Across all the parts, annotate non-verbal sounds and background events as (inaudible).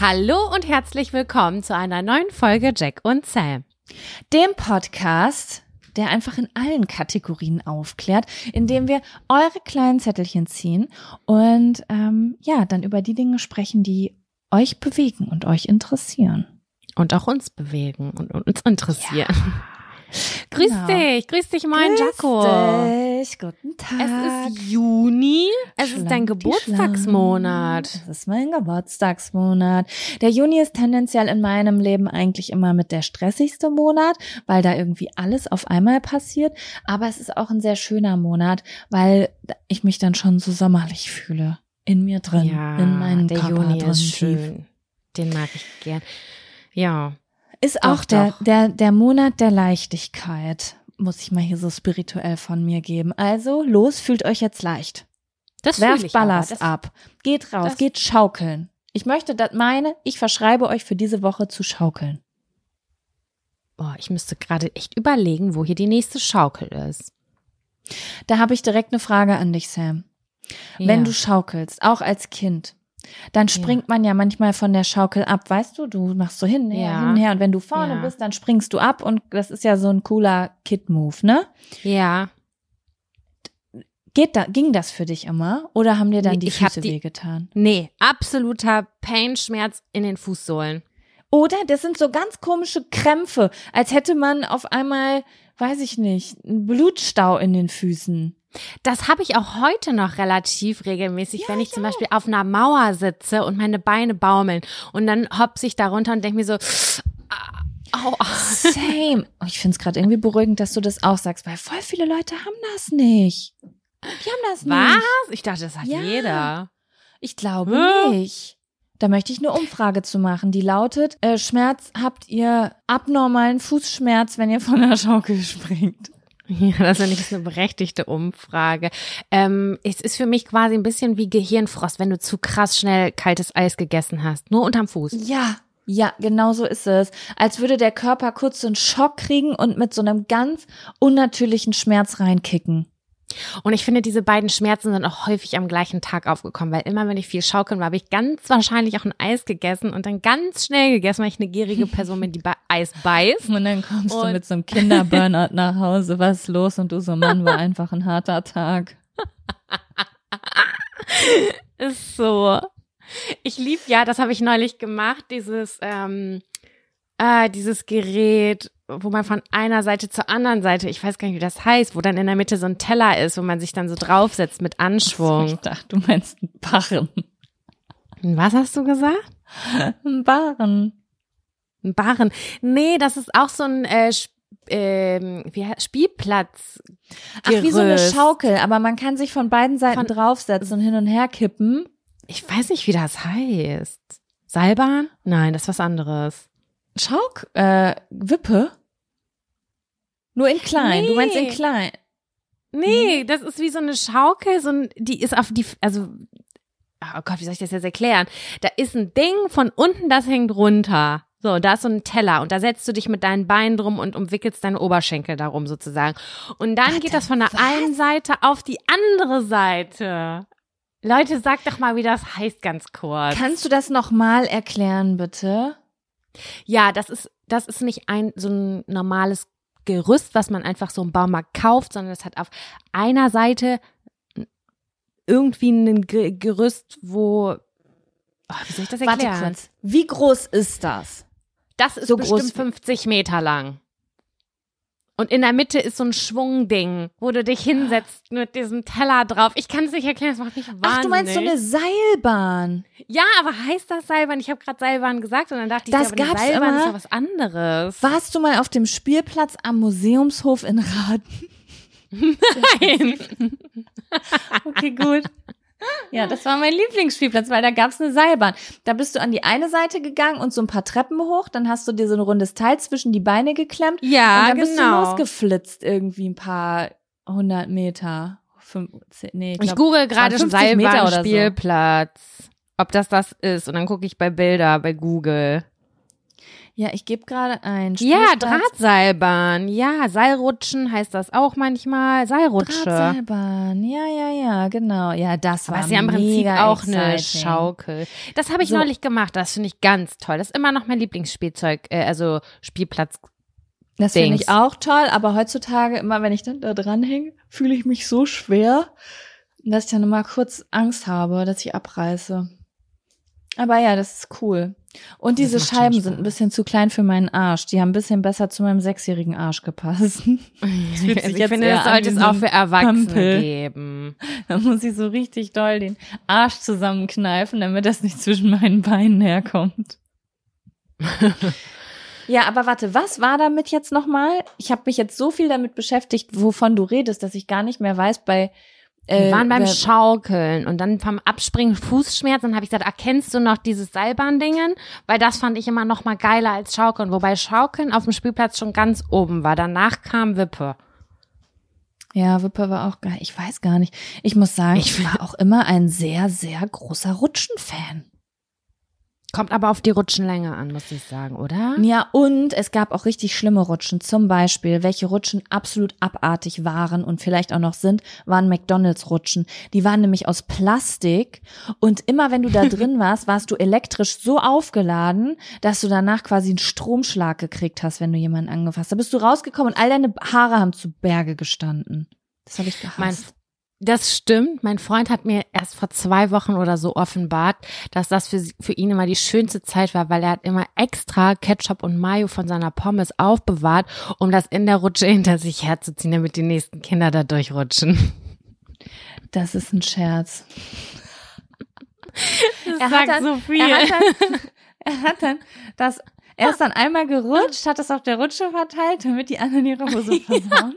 Hallo und herzlich willkommen zu einer neuen Folge Jack und Sam. Dem Podcast, der einfach in allen Kategorien aufklärt, indem wir eure kleinen Zettelchen ziehen und ähm, ja, dann über die Dinge sprechen, die euch bewegen und euch interessieren. Und auch uns bewegen und, uns interessieren. Ja. Grüß genau. dich, grüß dich, mein grüß Jaco. Dich. Guten Tag. Es ist Juni. Es Schlank ist dein Geburtstagsmonat. Es ist mein Geburtstagsmonat. Der Juni ist tendenziell in meinem Leben eigentlich immer mit der stressigste Monat, weil da irgendwie alles auf einmal passiert. Aber es ist auch ein sehr schöner Monat, weil ich mich dann schon so sommerlich fühle. In mir drin. Ja, in meinem der Körper Juni drin ist schön. Den mag ich gern. Ja. Ist Doch, auch der, doch. der, der Monat der Leichtigkeit, muss ich mal hier so spirituell von mir geben. Also, los, fühlt euch jetzt leicht. Das Werft. Ballast Das- ab. Geht raus, geht schaukeln. Ich möchte das meine, ich verschreibe euch für diese Woche zu schaukeln. Boah, ich müsste gerade echt überlegen, wo hier die nächste Schaukel ist. Da habe ich direkt eine Frage an dich, Sam. Wenn Ja. du schaukelst, auch als Kind, dann springt man ja manchmal von der Schaukel ab, weißt du? Du machst so hin, her, Ja. hin, her. Und wenn du vorne Ja. bist, dann springst du ab und das ist ja so ein cooler Kid-Move, ne? Ja. Geht da, ging das für dich immer? Oder haben dir dann Nee, die Füße die- wehgetan? Nee, absoluter Pain-Schmerz in den Fußsohlen. Oder das sind so ganz komische Krämpfe, als hätte man auf einmal, weiß ich nicht, einen Blutstau in den Füßen. Das habe ich auch heute noch relativ regelmäßig, wenn ich zum Beispiel auf einer Mauer sitze und meine Beine baumeln und dann hopse ich da runter und denke mir so, ah, au, au. Same. Oh, ich finde es gerade irgendwie beruhigend, dass du das auch sagst, weil voll viele Leute haben das nicht. Die haben das Was? nicht. Ich dachte, das hat Ja. jeder. Ich glaube Hä? nicht. Da möchte ich eine Umfrage zu machen, die lautet, äh, Schmerz, habt ihr abnormalen Fußschmerz, wenn ihr von der Schaukel springt? (laughs) Ja, das finde ich eine berechtigte Umfrage. Ähm, es ist für mich quasi ein bisschen wie Gehirnfrost, wenn du zu krass schnell kaltes Eis gegessen hast. Nur unterm Fuß. Ja, ja, genau so ist es. Als würde der Körper kurz so einen Schock kriegen und mit so einem ganz unnatürlichen Schmerz reinkicken. Und ich finde, diese beiden Schmerzen sind auch häufig am gleichen Tag aufgekommen, weil immer, wenn ich viel schaukeln war, habe ich ganz wahrscheinlich auch ein Eis gegessen und dann ganz schnell gegessen, weil ich eine gierige Person bin, die bei Eis beißt. Und dann kommst du Und- mit so einem Kinderburnout nach Hause, was ist los? Und du so, Mann, war einfach ein harter Tag. (laughs) Ist so. Ich lieb ja, das habe ich neulich gemacht, dieses, ähm, äh, dieses Gerät, wo man von einer Seite zur anderen Seite, ich weiß gar nicht, wie das heißt, wo dann in der Mitte so ein Teller ist, wo man sich dann so draufsetzt mit Ich Anschwung. dachte, du meinst einen Barren. Was hast du gesagt? Ein Barren. Ein Barren. Nee, das ist auch so ein äh, ähm, wie heißt, Spielplatz. Ach, wie so eine. Schaukel, aber man kann sich von beiden Seiten Von- draufsetzen und hin und her kippen. Ich weiß nicht, wie das heißt. Seilbahn? Nein, das ist was anderes. Schauk, äh, Wippe? Nur in klein. Du meinst in Nee. klein. Nee, das ist wie so eine Schaukel, so ein, die ist auf die, also, oh Gott, wie soll ich das jetzt erklären? Da ist ein Ding von unten, das hängt runter. So, da ist so ein Teller und da setzt du dich mit deinen Beinen drum und umwickelst deine Oberschenkel darum sozusagen. Und dann Warte, geht das von der was? einen Seite auf die andere Seite. Leute, sag doch mal, wie das heißt ganz kurz. Kannst du das nochmal erklären, bitte? Ja, das ist, das ist nicht ein so ein normales Gerüst, was man einfach so im Baumarkt kauft, sondern es hat auf einer Seite irgendwie ein Ge- Gerüst, wo oh, wie soll ich das erklären? Warte kurz. Wie groß ist das? Das ist So bestimmt groß wie- 50 Meter lang. Und in der Mitte ist so ein Schwungding, wo du dich hinsetzt mit diesem Teller drauf. Ich kann es nicht erklären, das macht mich wahnsinnig. Ach, du meinst so eine Seilbahn. Ja, aber heißt das Seilbahn? Ich habe gerade Seilbahn gesagt und dann dachte Das ich, ja, aber gab's eine Seilbahn immer. ist doch was anderes. Warst du mal auf dem Spielplatz am Museumshof in Raden? (laughs) Nein. (laughs) Okay, gut. Ja, das war mein Lieblingsspielplatz, weil da gab's eine Seilbahn. Da bist du an die eine Seite gegangen und so ein paar Treppen hoch, dann hast du dir so ein rundes Teil zwischen die Beine geklemmt Ja, und dann bist du genau. losgeflitzt irgendwie ein paar hundert Meter. Fünf, zehn, nee, ich Ich glaub, google es waren gerade 50 Meter oder so. Seilbahnspielplatz. Ob das das ist. Und dann gucke ich bei Bilder bei Google. Ja, ich gebe gerade ein Ja, Spielplatz- Drahtseilbahn. Ja, Seilrutschen heißt das auch manchmal. Seilrutsche. Drahtseilbahn. Ja, ja, ja, genau. Ja, das war ist ja im Prinzip auch eine exciting. Schaukel. Das habe ich So. neulich gemacht. Das finde ich ganz toll. Das ist immer noch mein Lieblingsspielzeug, äh, also Spielplatz. Das finde ich auch toll, aber heutzutage, immer wenn ich dann da dran hänge, fühle ich mich so schwer, dass ich dann immer kurz Angst habe, dass ich abreiße. Aber ja, das ist cool. Und Das diese Scheiben sind ein bisschen zu klein für meinen Arsch. Die haben ein bisschen besser zu meinem sechsjährigen Arsch gepasst. (laughs) (laughs) Also ich finde, das sollte es auch für Erwachsene Pampel. geben. (laughs) Da muss ich so richtig doll den Arsch zusammenkneifen, damit das nicht zwischen meinen Beinen herkommt. ja, aber warte, was war damit jetzt nochmal? Ich habe mich jetzt so viel damit beschäftigt, wovon du redest, dass ich gar nicht mehr weiß bei. Äh, Wir waren beim Schaukeln und dann vom Abspringen Fußschmerzen. Dann habe ich gesagt, erkennst du noch dieses Seilbahndingen? Weil das fand ich immer noch mal geiler als Schaukeln. Wobei Schaukeln auf dem Spielplatz schon ganz oben war. Danach kam Wippe. Ja, Wippe war auch geil. Ich weiß gar nicht. Ich muss sagen, Ich ich war auch immer ein sehr, sehr großer Rutschenfan. Kommt aber auf die Rutschenlänge an, muss ich sagen, oder? Ja, und es gab auch richtig schlimme Rutschen. Zum Beispiel, welche Rutschen absolut abartig waren und vielleicht auch noch sind, waren McDonalds-Rutschen. Die waren nämlich aus Plastik und immer wenn du da (laughs) drin warst, warst du elektrisch so aufgeladen, dass du danach quasi einen Stromschlag gekriegt hast, wenn du jemanden angefasst hast. Da bist du rausgekommen und all deine Haare haben zu Berge gestanden. Das habe ich gehasst. Mein, das stimmt. Mein Freund hat mir erst vor zwei Wochen oder so offenbart, dass das für, für ihn immer die schönste Zeit war, weil er hat immer extra Ketchup und Mayo von seiner Pommes aufbewahrt, um das in der Rutsche hinter sich herzuziehen, damit die nächsten Kinder da durchrutschen. das ist ein Scherz. Das Er hat dann- so viel. Er hat dann, (laughs) er hat dann das, er ist dann einmal gerutscht, hat das auf der Rutsche verteilt, damit die anderen ihre Hose (laughs) versauen.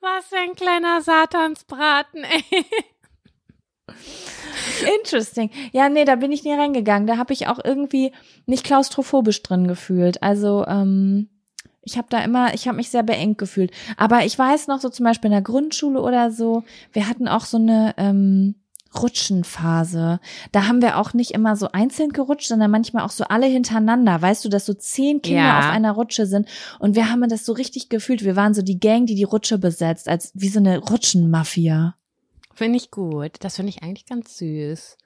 Was für ein kleiner Satansbraten, ey. Interesting. Ja, nee, da bin ich nie reingegangen. Da habe ich auch irgendwie nicht klaustrophobisch drin gefühlt. Also, ähm, ich habe da immer, ich habe mich sehr beengt gefühlt. Aber ich weiß noch, so zum Beispiel in der Grundschule oder so, wir hatten auch so eine ähm, Rutschenphase. Da haben wir auch nicht immer so einzeln gerutscht, sondern manchmal auch so alle hintereinander. Weißt du, dass so zehn Kinder Ja. auf einer Rutsche sind. Und wir haben das so richtig gefühlt. Wir waren so die Gang, die die Rutsche besetzt, als wie so eine Rutschenmafia. Finde ich gut. Das finde ich eigentlich ganz süß.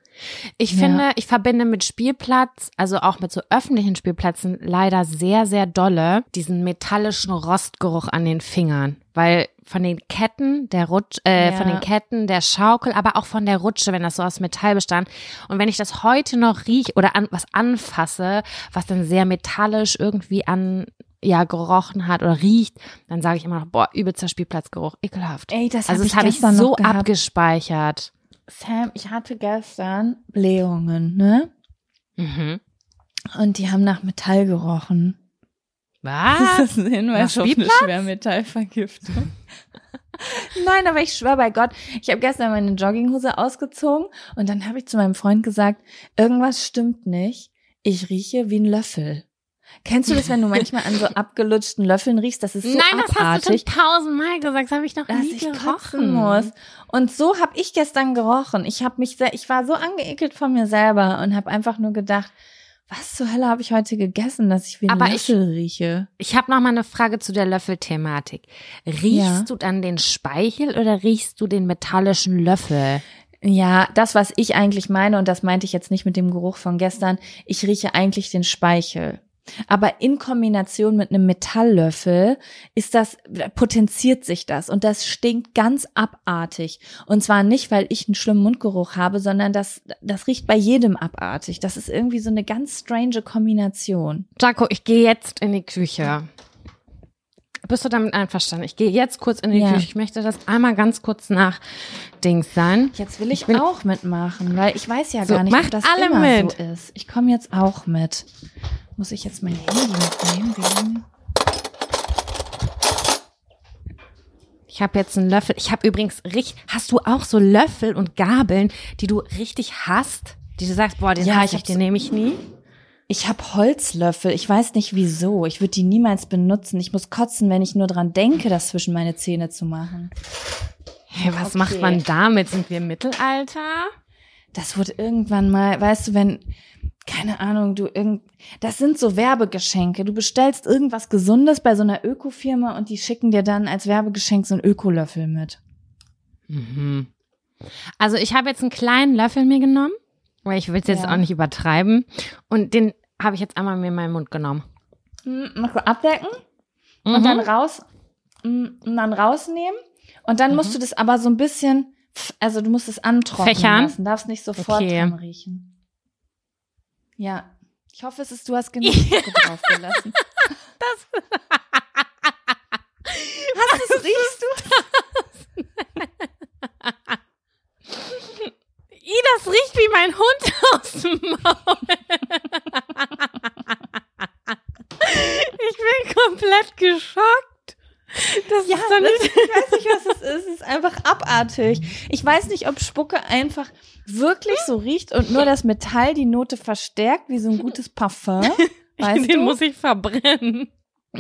Ich Ja. finde, ich verbinde mit Spielplatz, also auch mit so öffentlichen Spielplätzen, leider sehr, sehr dolle diesen metallischen Rostgeruch an den Fingern. Weil von den Ketten, der Rutsch, äh, Ja. von den Ketten, der Schaukel, aber auch von der Rutsche, wenn das so aus Metall bestand. Und wenn ich das heute noch riech oder an, was anfasse, was dann sehr metallisch irgendwie an, ja, gerochen hat oder riecht, dann sage ich immer noch, boah, übelster Spielplatzgeruch, ekelhaft. Ey, das Also hab das habe ich so abgespeichert. Sam, ich hatte gestern Blähungen, ne? Mhm. Und die haben nach Metall gerochen. Was? Das ist ein Hinweis auf eine? Schwermetallvergiftung. (laughs) Nein, aber ich schwöre bei Gott, ich habe gestern meine Jogginghose ausgezogen und dann habe ich zu meinem Freund gesagt, irgendwas stimmt nicht. Ich rieche wie ein Löffel. Kennst du das, wenn du manchmal an so (laughs) abgelutschten Löffeln riechst? Das ist so Nein, das hast abartig. du schon tausendmal gesagt. Das habe ich noch dass nie ich gerochen. kotzen muss. Und so habe ich gestern gerochen. Ich habe mich sehr, ich war so angeekelt von mir selber und habe einfach nur gedacht, was zur Hölle habe ich heute gegessen, dass ich wie ein Aber ich- Löffel rieche? Ich habe noch mal eine Frage zu der Löffelthematik. Riechst Ja. du dann den Speichel oder riechst du den metallischen Löffel? Ja, das, was ich eigentlich meine, und das meinte ich jetzt nicht mit dem Geruch von gestern, ich rieche eigentlich den Speichel. Aber in Kombination mit einem Metalllöffel ist das, potenziert sich das und das stinkt ganz abartig. Und zwar nicht, weil ich einen schlimmen Mundgeruch habe, sondern das, das riecht bei jedem abartig. Das ist irgendwie so eine ganz strange Kombination. Jaco, ich gehe jetzt in die Küche. Bist du damit einverstanden? Ich gehe jetzt kurz in die Ja. Küche. Ich möchte das einmal ganz kurz nach Dings sein. Jetzt will ich, bin- auch mitmachen, weil ich weiß ja So, gar nicht, ob das alle immer mit. so ist. Ich komme jetzt auch mit. Muss ich jetzt mein Handy mitnehmen? Wegen Ich habe jetzt einen Löffel. Ich habe übrigens richtig. Hast du auch so Löffel und Gabeln, die du richtig hast? Die du sagst, boah, den Ja, ich ich, den nehme ich nie. Ich habe Holzlöffel. Ich weiß nicht wieso. Ich würde die niemals benutzen. Ich muss kotzen, wenn ich nur dran denke, das zwischen meine Zähne zu machen. Hey, was Okay. macht man damit? Sind wir im Mittelalter? Das wurde irgendwann mal, weißt du, wenn, keine Ahnung, du irgend, das sind so Werbegeschenke. Du bestellst irgendwas Gesundes bei so einer Ökofirma und die schicken dir dann als Werbegeschenk so einen Ökolöffel mit. Mhm. Also ich habe jetzt einen kleinen Löffel mir genommen, weil ich will es jetzt Ja. auch nicht übertreiben. Und den habe ich jetzt einmal mir in meinen Mund genommen. Hm, Mach so abdecken Mhm. und dann raus, mm, und dann rausnehmen. Und dann musst du das aber so ein bisschen, also du musst es antrocknen Fächern? lassen, darfst nicht sofort Okay. dran riechen. Ja. Ich hoffe, es ist, du hast genug (laughs) drauf gelassen. Das- (laughs) Hast du es, riechst du? I, das riecht wie mein Hund aus dem Maul. ich bin komplett geschockt. Das Ja, ist doch das, nicht. ich weiß nicht, was es ist. Es ist einfach abartig. Ich weiß nicht, ob Spucke einfach wirklich so riecht und nur das Metall die Note verstärkt, wie so ein gutes Parfum. (laughs) Weißt Den du? muss ich verbrennen. (laughs)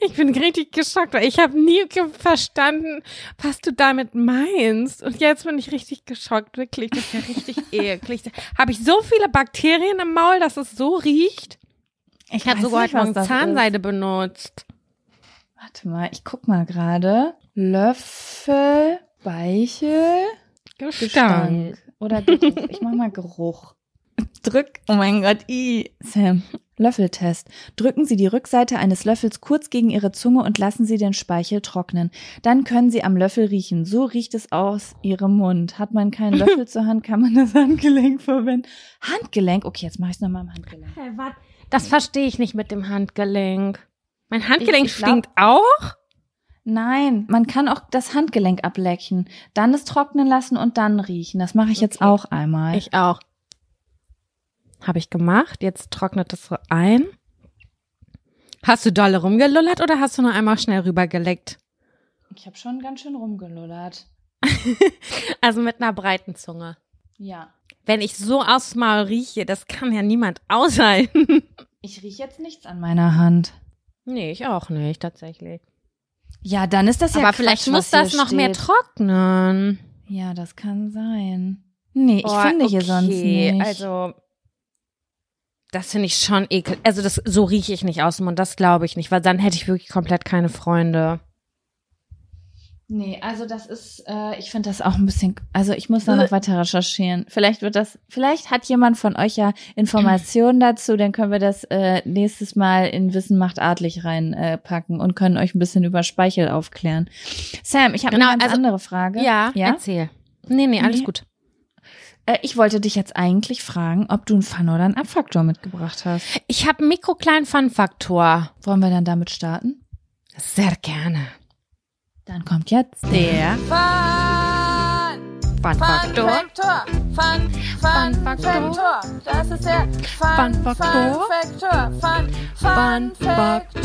ich bin richtig geschockt, weil ich habe nie verstanden, was du damit meinst. Und jetzt bin ich richtig geschockt, wirklich. Das ist ja richtig (laughs) eklig. Habe ich so viele Bakterien im Maul, dass es so riecht? Ich habe sogar nicht, heute Morgen Zahnseide benutzt. Warte mal, ich guck mal gerade. Löffel, Speichel, Gestank oder Geruch. (laughs) Ich mach mal Geruch. Drück, oh mein Gott, i, Sam. Löffeltest. Drücken Sie die Rückseite eines Löffels kurz gegen Ihre Zunge und lassen Sie den Speichel trocknen. Dann können Sie am Löffel riechen. So riecht es aus Ihrem Mund. Hat man keinen (laughs) Löffel zur Hand, kann man das Handgelenk verwenden. Handgelenk? Okay, jetzt mache ich es nochmal am Handgelenk. Hey, wat? Das verstehe ich nicht mit dem Handgelenk. Mein Handgelenk Ich- ich glaub- stinkt auch? Nein, man kann auch das Handgelenk ablecken, dann es trocknen lassen und dann riechen. Das mache ich jetzt Okay. auch einmal. Ich auch. Habe ich gemacht. Jetzt trocknet es so ein. Hast du dolle rumgelullert oder hast du nur einmal schnell rübergeleckt? Ich habe schon ganz schön rumgelullert. (laughs) Also mit einer breiten Zunge. Ja. Wenn ich so aufs Maul rieche, das kann ja niemand (laughs) aushalten. Ich rieche jetzt nichts an meiner Hand. nee, ich auch nicht, tatsächlich. Ja, dann ist das ja Aber Quatsch, vielleicht muss das noch mehr steht. trocknen. Ja, das kann sein. Nee, ich Oh, finde hier sonst okay, nicht. Also, das finde ich schon ekel. Also, das, so rieche ich nicht aus dem Mund, das glaube ich nicht, weil dann hätte ich wirklich komplett keine Freunde. Nee, also das ist, äh, ich finde das auch ein bisschen, also ich muss da noch weiter recherchieren. Vielleicht wird das, vielleicht hat jemand von euch ja Informationen (laughs) dazu, dann können wir das äh, nächstes Mal in Wissen macht adlig reinpacken äh, und können euch ein bisschen über Speichel aufklären. Sam, ich habe Genau, eine ganz also- andere Frage. Ja, ja? erzähl. Nee, nee, alles Nee. gut. Äh, ich wollte dich jetzt eigentlich fragen, ob du einen Fun oder einen Abfaktor mitgebracht hast. Ich habe einen mikrokleinen Fun-Faktor. Wollen wir dann damit starten? Sehr gerne. Dann kommt jetzt Der Fun Faktor. Faktor. Fun, Fun, Fun Faktor. Das ist der Fun, Fun Faktor. Fun, Fun Fun Faktor.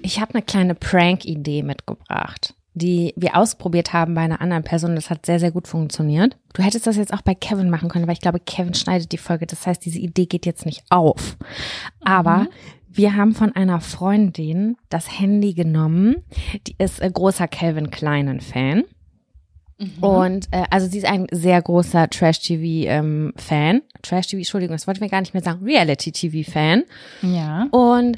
Ich habe eine kleine Prank-Idee mitgebracht, die wir ausprobiert haben bei einer anderen Person. Das hat sehr, sehr gut funktioniert. Du hättest das jetzt auch bei Kevin machen können, aber ich glaube, Kevin schneidet die Folge. Das heißt, diese Idee geht jetzt nicht auf. Aber wir haben von einer Freundin das Handy genommen. Die ist äh, großer Calvin Kleinen Fan. Und äh, also sie ist ein sehr großer Trash-TV-Fan. Trash-TV, Entschuldigung, das wollten wir gar nicht mehr sagen. Reality-TV-Fan. Ja. Und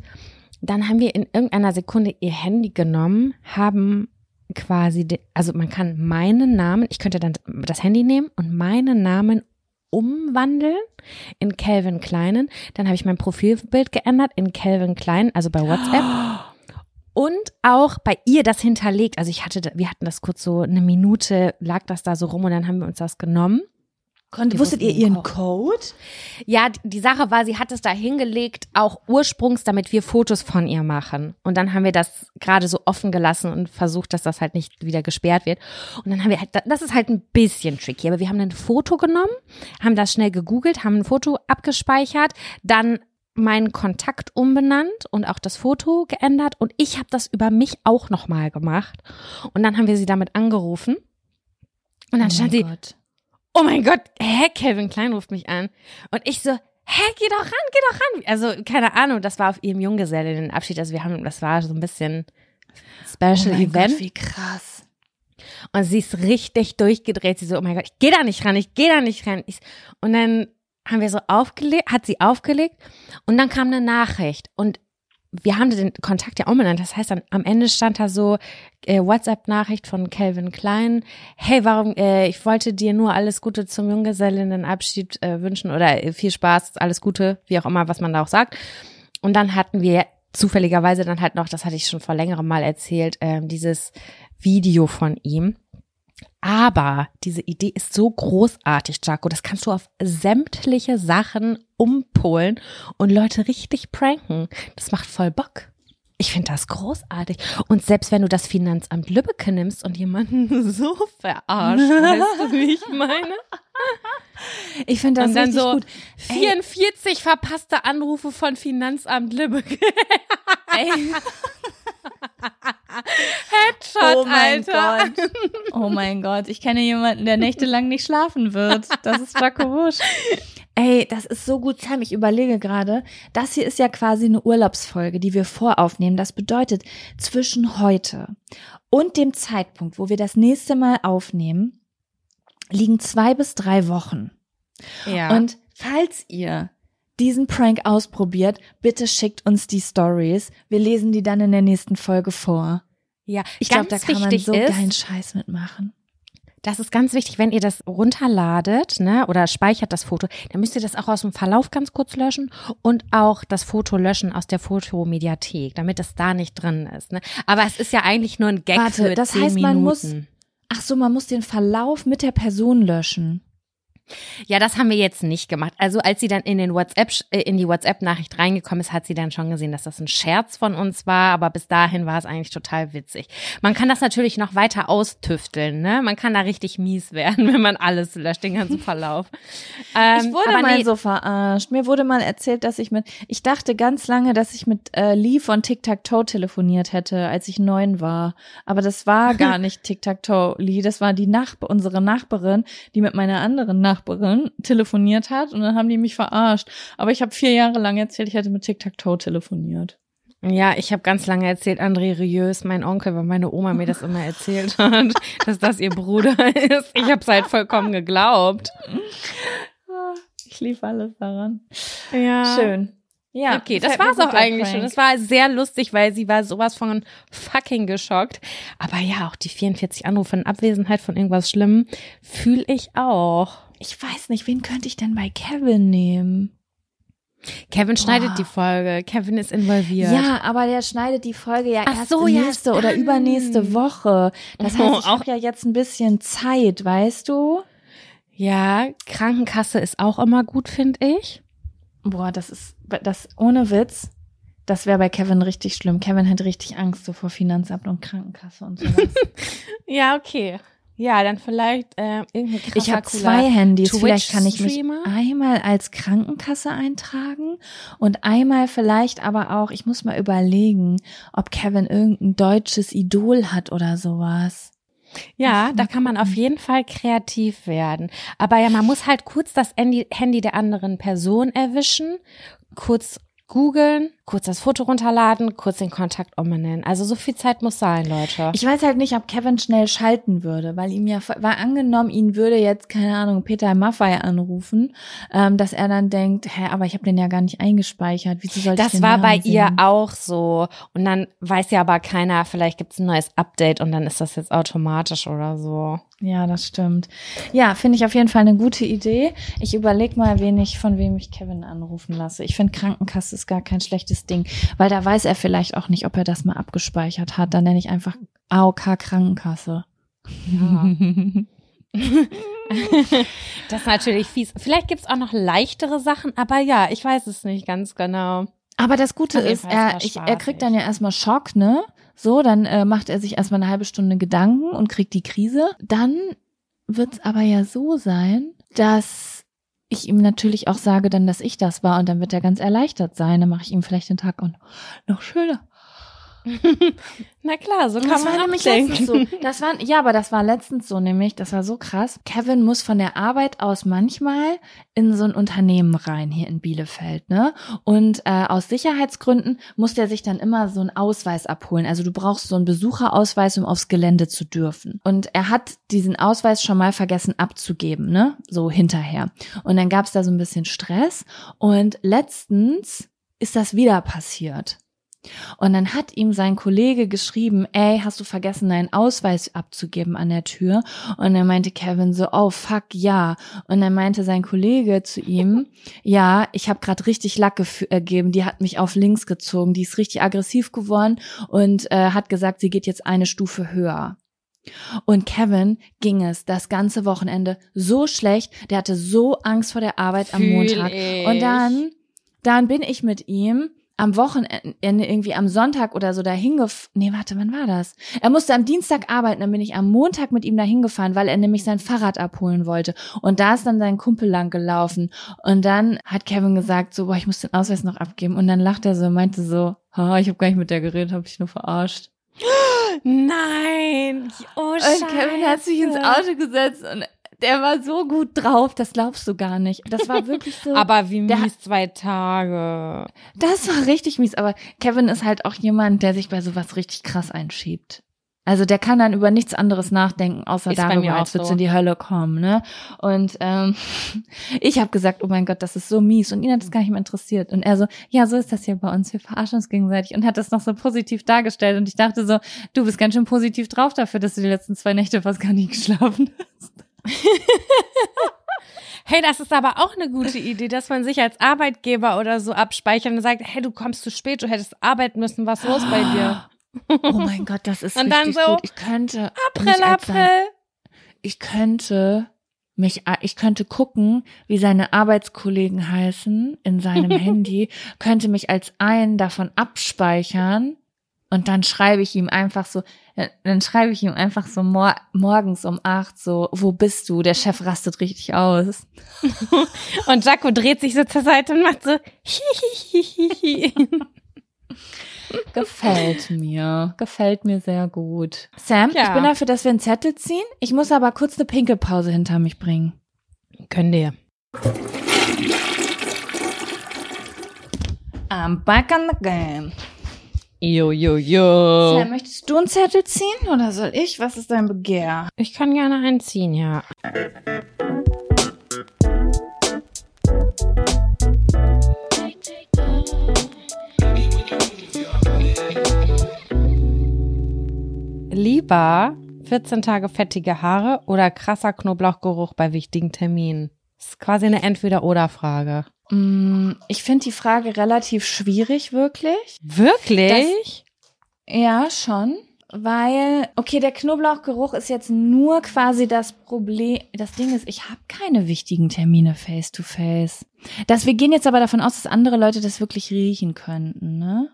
dann haben wir in irgendeiner Sekunde ihr Handy genommen, haben quasi, also man kann meinen Namen, ich könnte dann das Handy nehmen und meinen Namen umwandeln in Calvin Kleinen. Dann habe ich mein Profilbild geändert in Calvin Klein, also bei WhatsApp. Und auch bei ihr das hinterlegt. Also ich hatte, wir hatten das kurz so eine Minute, lag das da so rum und dann haben wir uns das genommen. Konnt, wusstet ihr ihren Code? Ja, die- Sache war, sie hat es da hingelegt, auch ursprungs, damit wir Fotos von ihr machen. Und dann haben wir das gerade so offen gelassen und versucht, dass das halt nicht wieder gesperrt wird. Und dann haben wir halt, das ist halt ein bisschen tricky, aber wir haben ein Foto genommen, haben das schnell gegoogelt, haben ein Foto abgespeichert, dann meinen Kontakt umbenannt und auch das Foto geändert und ich habe das über mich auch nochmal gemacht. Und dann haben wir sie damit angerufen. Und dann stand sie, Gott. Oh mein Gott, hä, Kevin Klein ruft mich an. Und ich so, hä, geh doch ran, geh doch ran. Also, keine Ahnung, das war auf ihrem Junggesellenabschied. Also wir haben, das war so ein bisschen Special oh mein Event. Gott, wie krass. Und sie ist richtig durchgedreht. Sie so, oh mein Gott, ich geh da nicht ran, ich geh da nicht ran. Ich, und dann haben wir so aufgelegt, hat sie aufgelegt und dann kam eine Nachricht und wir haben den Kontakt ja umbenannt. Das heißt, dann am Ende stand da so äh, WhatsApp-Nachricht von Calvin Klein. Hey, warum? Äh, ich wollte dir nur alles Gute zum Junggesellinnenabschied äh, wünschen oder äh, viel Spaß, alles Gute, wie auch immer, was man da auch sagt. Und dann hatten wir zufälligerweise dann halt noch, das hatte ich schon vor längerem mal erzählt, ähm, dieses Video von ihm. Aber diese Idee ist so großartig, Jaco. Das kannst du auf sämtliche Sachen umpolen und Leute richtig pranken. Das macht voll Bock. Ich finde das großartig. Und selbst wenn du das Finanzamt Lübbecke nimmst und jemanden (laughs) so verarscht, weißt du, wie ich meine? Ich finde das und dann richtig so gut. 44 verpasste Anrufe von Finanzamt Lübbecke. Ey, (laughs) Headshot, oh mein Alter. Gott. (laughs) Oh mein Gott. Ich kenne jemanden, der nächtelang nicht schlafen wird. Das ist Jaco Busch. Ey, das ist so gut, Sam. Ich überlege gerade, das hier ist ja quasi eine Urlaubsfolge, die wir voraufnehmen. Das bedeutet, zwischen heute und dem Zeitpunkt, wo wir das nächste Mal aufnehmen, liegen zwei bis drei Wochen. Ja. Und falls ihr diesen Prank ausprobiert, bitte schickt uns die Stories. Wir lesen die dann in der nächsten Folge vor. ja, Ich glaube, da kann man so ist, geilen Scheiß mitmachen. Das ist ganz wichtig, wenn ihr das runterladet, ne, oder speichert das Foto, dann müsst ihr das auch aus dem Verlauf ganz kurz löschen und auch das Foto löschen aus der Fotomediathek, damit es da nicht drin ist, ne. Aber es ist ja eigentlich nur ein Gag Warte, für das 10 heißt, man muss- Minuten. Ach so, man muss den Verlauf mit der Person löschen. Ja, das haben wir jetzt nicht gemacht. Also als sie dann in den WhatsApp, äh, in die WhatsApp-Nachricht reingekommen ist, hat sie dann schon gesehen, dass das ein Scherz von uns war. Aber bis dahin war es eigentlich total witzig. Man kann das natürlich noch weiter austüfteln, ne? Man kann da richtig mies (laughs) werden, wenn man alles löscht, den ganzen Verlauf. Ähm, Ich wurde mal nee, so verarscht. Mir wurde mal erzählt, dass ich mit, ich dachte ganz lange, dass ich mit äh, Lee von Tic Tac Toe telefoniert hätte, als ich neun war. Aber das war gar (laughs) nicht Tic Tac Toe Lee, das war die Nachbar, unsere Nachbarin, die mit meiner anderen Nachbarin telefoniert hat und dann haben die mich verarscht. Aber ich habe vier Jahre lang erzählt, ich hätte mit Tic Tac Toe telefoniert. Ja, ich habe ganz lange erzählt, André Rieu ist mein Onkel, weil meine Oma mir das immer erzählt hat, (laughs) dass das ihr Bruder ist. Ich habe es halt vollkommen geglaubt. Ich lief alles daran. Ja. Schön. Ja, Okay, das mir war's auch eigentlich Prank. schon. Das war sehr lustig, weil sie war sowas von fucking geschockt. Aber ja, auch die 44 Anrufe in Abwesenheit von irgendwas Schlimmem fühle ich auch. Ich weiß nicht, wen könnte ich denn bei Kevin nehmen? Kevin schneidet Boah. die Folge. Kevin ist involviert. Ja, aber der schneidet die Folge ja Ach erst so, ja, nächste oder übernächste Woche. Das Oh, heißt, ich auch- habe ja jetzt ein bisschen Zeit, weißt du? Ja, Krankenkasse ist auch immer gut, finde ich. Boah, das ist das ohne Witz. Das wäre bei Kevin richtig schlimm. Kevin hat richtig Angst so vor Finanzamt und Krankenkasse und sowas. (laughs) Ja, okay. Ja, dann vielleicht äh, irgendein krasser, Ich habe zwei Handys. Vielleicht kann ich mich einmal als Krankenkasse eintragen und einmal vielleicht aber auch, ich muss mal überlegen, ob Kevin irgendein deutsches Idol hat oder sowas. Ja, da kann man auf jeden Fall kreativ werden. Aber ja, man muss halt kurz das Handy der anderen Person erwischen, kurz googeln, kurz das Foto runterladen, kurz den Kontakt umbenennen. Also so viel Zeit muss sein, Leute. Ich weiß halt nicht, ob Kevin schnell schalten würde, weil ihm ja, weil angenommen, ihn würde jetzt, keine Ahnung, Peter Maffei anrufen, ähm, dass er dann denkt, hä, aber ich habe den ja gar nicht eingespeichert. Wieso soll ich das war bei ihr sehen? auch so. Und dann weiß ja aber keiner, vielleicht gibt's ein neues Update und dann ist das jetzt automatisch oder so. Ja, das stimmt. Ja, finde ich auf jeden Fall eine gute Idee. Ich überlege mal, wen ich, von wem ich Kevin anrufen lasse. Ich finde Krankenkasse ist gar kein schlechtes Ding, weil da weiß er vielleicht auch nicht, ob er das mal abgespeichert hat. Dann nenne ich einfach AOK Krankenkasse. (laughs) Das ist natürlich fies. Vielleicht gibt's auch noch leichtere Sachen, aber ja, ich weiß es nicht ganz genau. Aber das Gute ist, er, ich, er kriegt dann ja erstmal Schock, ne? So, dann äh, macht er sich erstmal eine halbe Stunde Gedanken und kriegt die Krise. Dann wird's aber ja so sein, dass ich ihm natürlich auch sage dann, dass ich das war und dann wird er ganz erleichtert sein. Dann mache ich ihm vielleicht den Tag noch schöner. (laughs) Na klar, so kann das man war nämlich abdenken. letztens so. Das war, ja, aber das war letztens so nämlich, das war so krass. Kevin muss von der Arbeit aus manchmal in so ein Unternehmen rein hier in Bielefeld, ne? Und äh, aus Sicherheitsgründen muss der sich dann immer so einen Ausweis abholen. Also du brauchst so einen Besucherausweis, um aufs Gelände zu dürfen. Und er hat diesen Ausweis schon mal vergessen abzugeben, ne? So hinterher. Und dann gab's da so ein bisschen Stress. Und letztens ist das wieder passiert. Und dann hat ihm sein Kollege geschrieben, ey, hast du vergessen, deinen Ausweis abzugeben an der Tür? Und dann meinte Kevin so, oh fuck, ja. Und dann meinte sein Kollege zu ihm, (laughs) ja, ich habe gerade richtig Lack äh, gegeben, die hat mich auf links gezogen, die ist richtig aggressiv geworden und äh, hat gesagt, sie geht jetzt eine Stufe höher. Und Kevin ging es das ganze Wochenende so schlecht, der hatte so Angst vor der Arbeit am Fühl Montag. ich. Und dann, dann bin ich mit ihm am Wochenende irgendwie am Sonntag oder so dahin gef Nee, warte, wann war das? Er musste am Dienstag arbeiten, dann bin ich am Montag mit ihm dahin gefahren, weil er nämlich sein Fahrrad abholen wollte. Und da ist dann sein Kumpel lang gelaufen. Und dann hat Kevin gesagt so, boah, ich muss den Ausweis noch abgeben. Und dann lacht er so, und meinte so, haha, ich habe gar nicht mit der geredet, habe ich nur verarscht. (gasps) Nein. Oh, Scheiße. Und Kevin hat sich ins Auto gesetzt und der war so gut drauf, das glaubst du gar nicht. Das war wirklich so. (laughs) Aber wie Der mies zwei Tage. Das war richtig mies, aber Kevin ist halt auch jemand, der sich bei sowas richtig krass einschiebt. Also der kann dann über nichts anderes nachdenken, außer Ist darüber, als würdest so. in die Hölle kommen, ne? Und ähm, (laughs) ich habe gesagt, oh mein Gott, das ist so mies und ihn hat das gar nicht mehr interessiert. Und er so, ja, so ist das hier bei uns, wir verarschen uns gegenseitig und hat das noch so positiv dargestellt. Und ich dachte so, du bist ganz schön positiv drauf dafür, dass du die letzten zwei Nächte fast gar nicht geschlafen hast. Hey, das ist aber auch eine gute Idee, dass man sich als Arbeitgeber oder so abspeichert und sagt, hey, du kommst zu spät, du hättest arbeiten müssen, was ist los bei dir? Oh mein Gott, das ist (laughs) Und dann richtig so, gut. Ich könnte April, April. ich könnte mich, ich könnte gucken, wie seine Arbeitskollegen heißen in seinem (laughs) Handy, könnte mich als einen davon abspeichern und dann schreibe ich ihm einfach so, äh, dann schreibe ich ihm einfach so mor morgens um acht so, wo bist du? Der Chef rastet richtig aus. (laughs) Und Jaco dreht sich so zur Seite und macht so, hihihihi. Gefällt mir, gefällt mir sehr gut. Sam, Ja. ich bin dafür, dass wir einen Zettel ziehen. Ich muss aber kurz eine Pinkelpause hinter mich bringen. Können dir. I'm back on the game. Jo, jo, jo. Sam, möchtest du einen Zettel ziehen oder soll ich? Was ist dein Begehr? Ich kann gerne einen ziehen, ja. Lieber 14 Tage fettige Haare oder krasser Knoblauchgeruch bei wichtigen Terminen? Das ist quasi eine Entweder-Oder-Frage. Mm, Ich finde die Frage relativ schwierig, wirklich. Wirklich? Ja, schon. Weil, okay, der Knoblauchgeruch ist jetzt nur quasi das Problem. Das Ding ist, ich habe keine wichtigen Termine face to face. Dass wir gehen jetzt aber davon aus, dass andere Leute das wirklich riechen könnten, ne?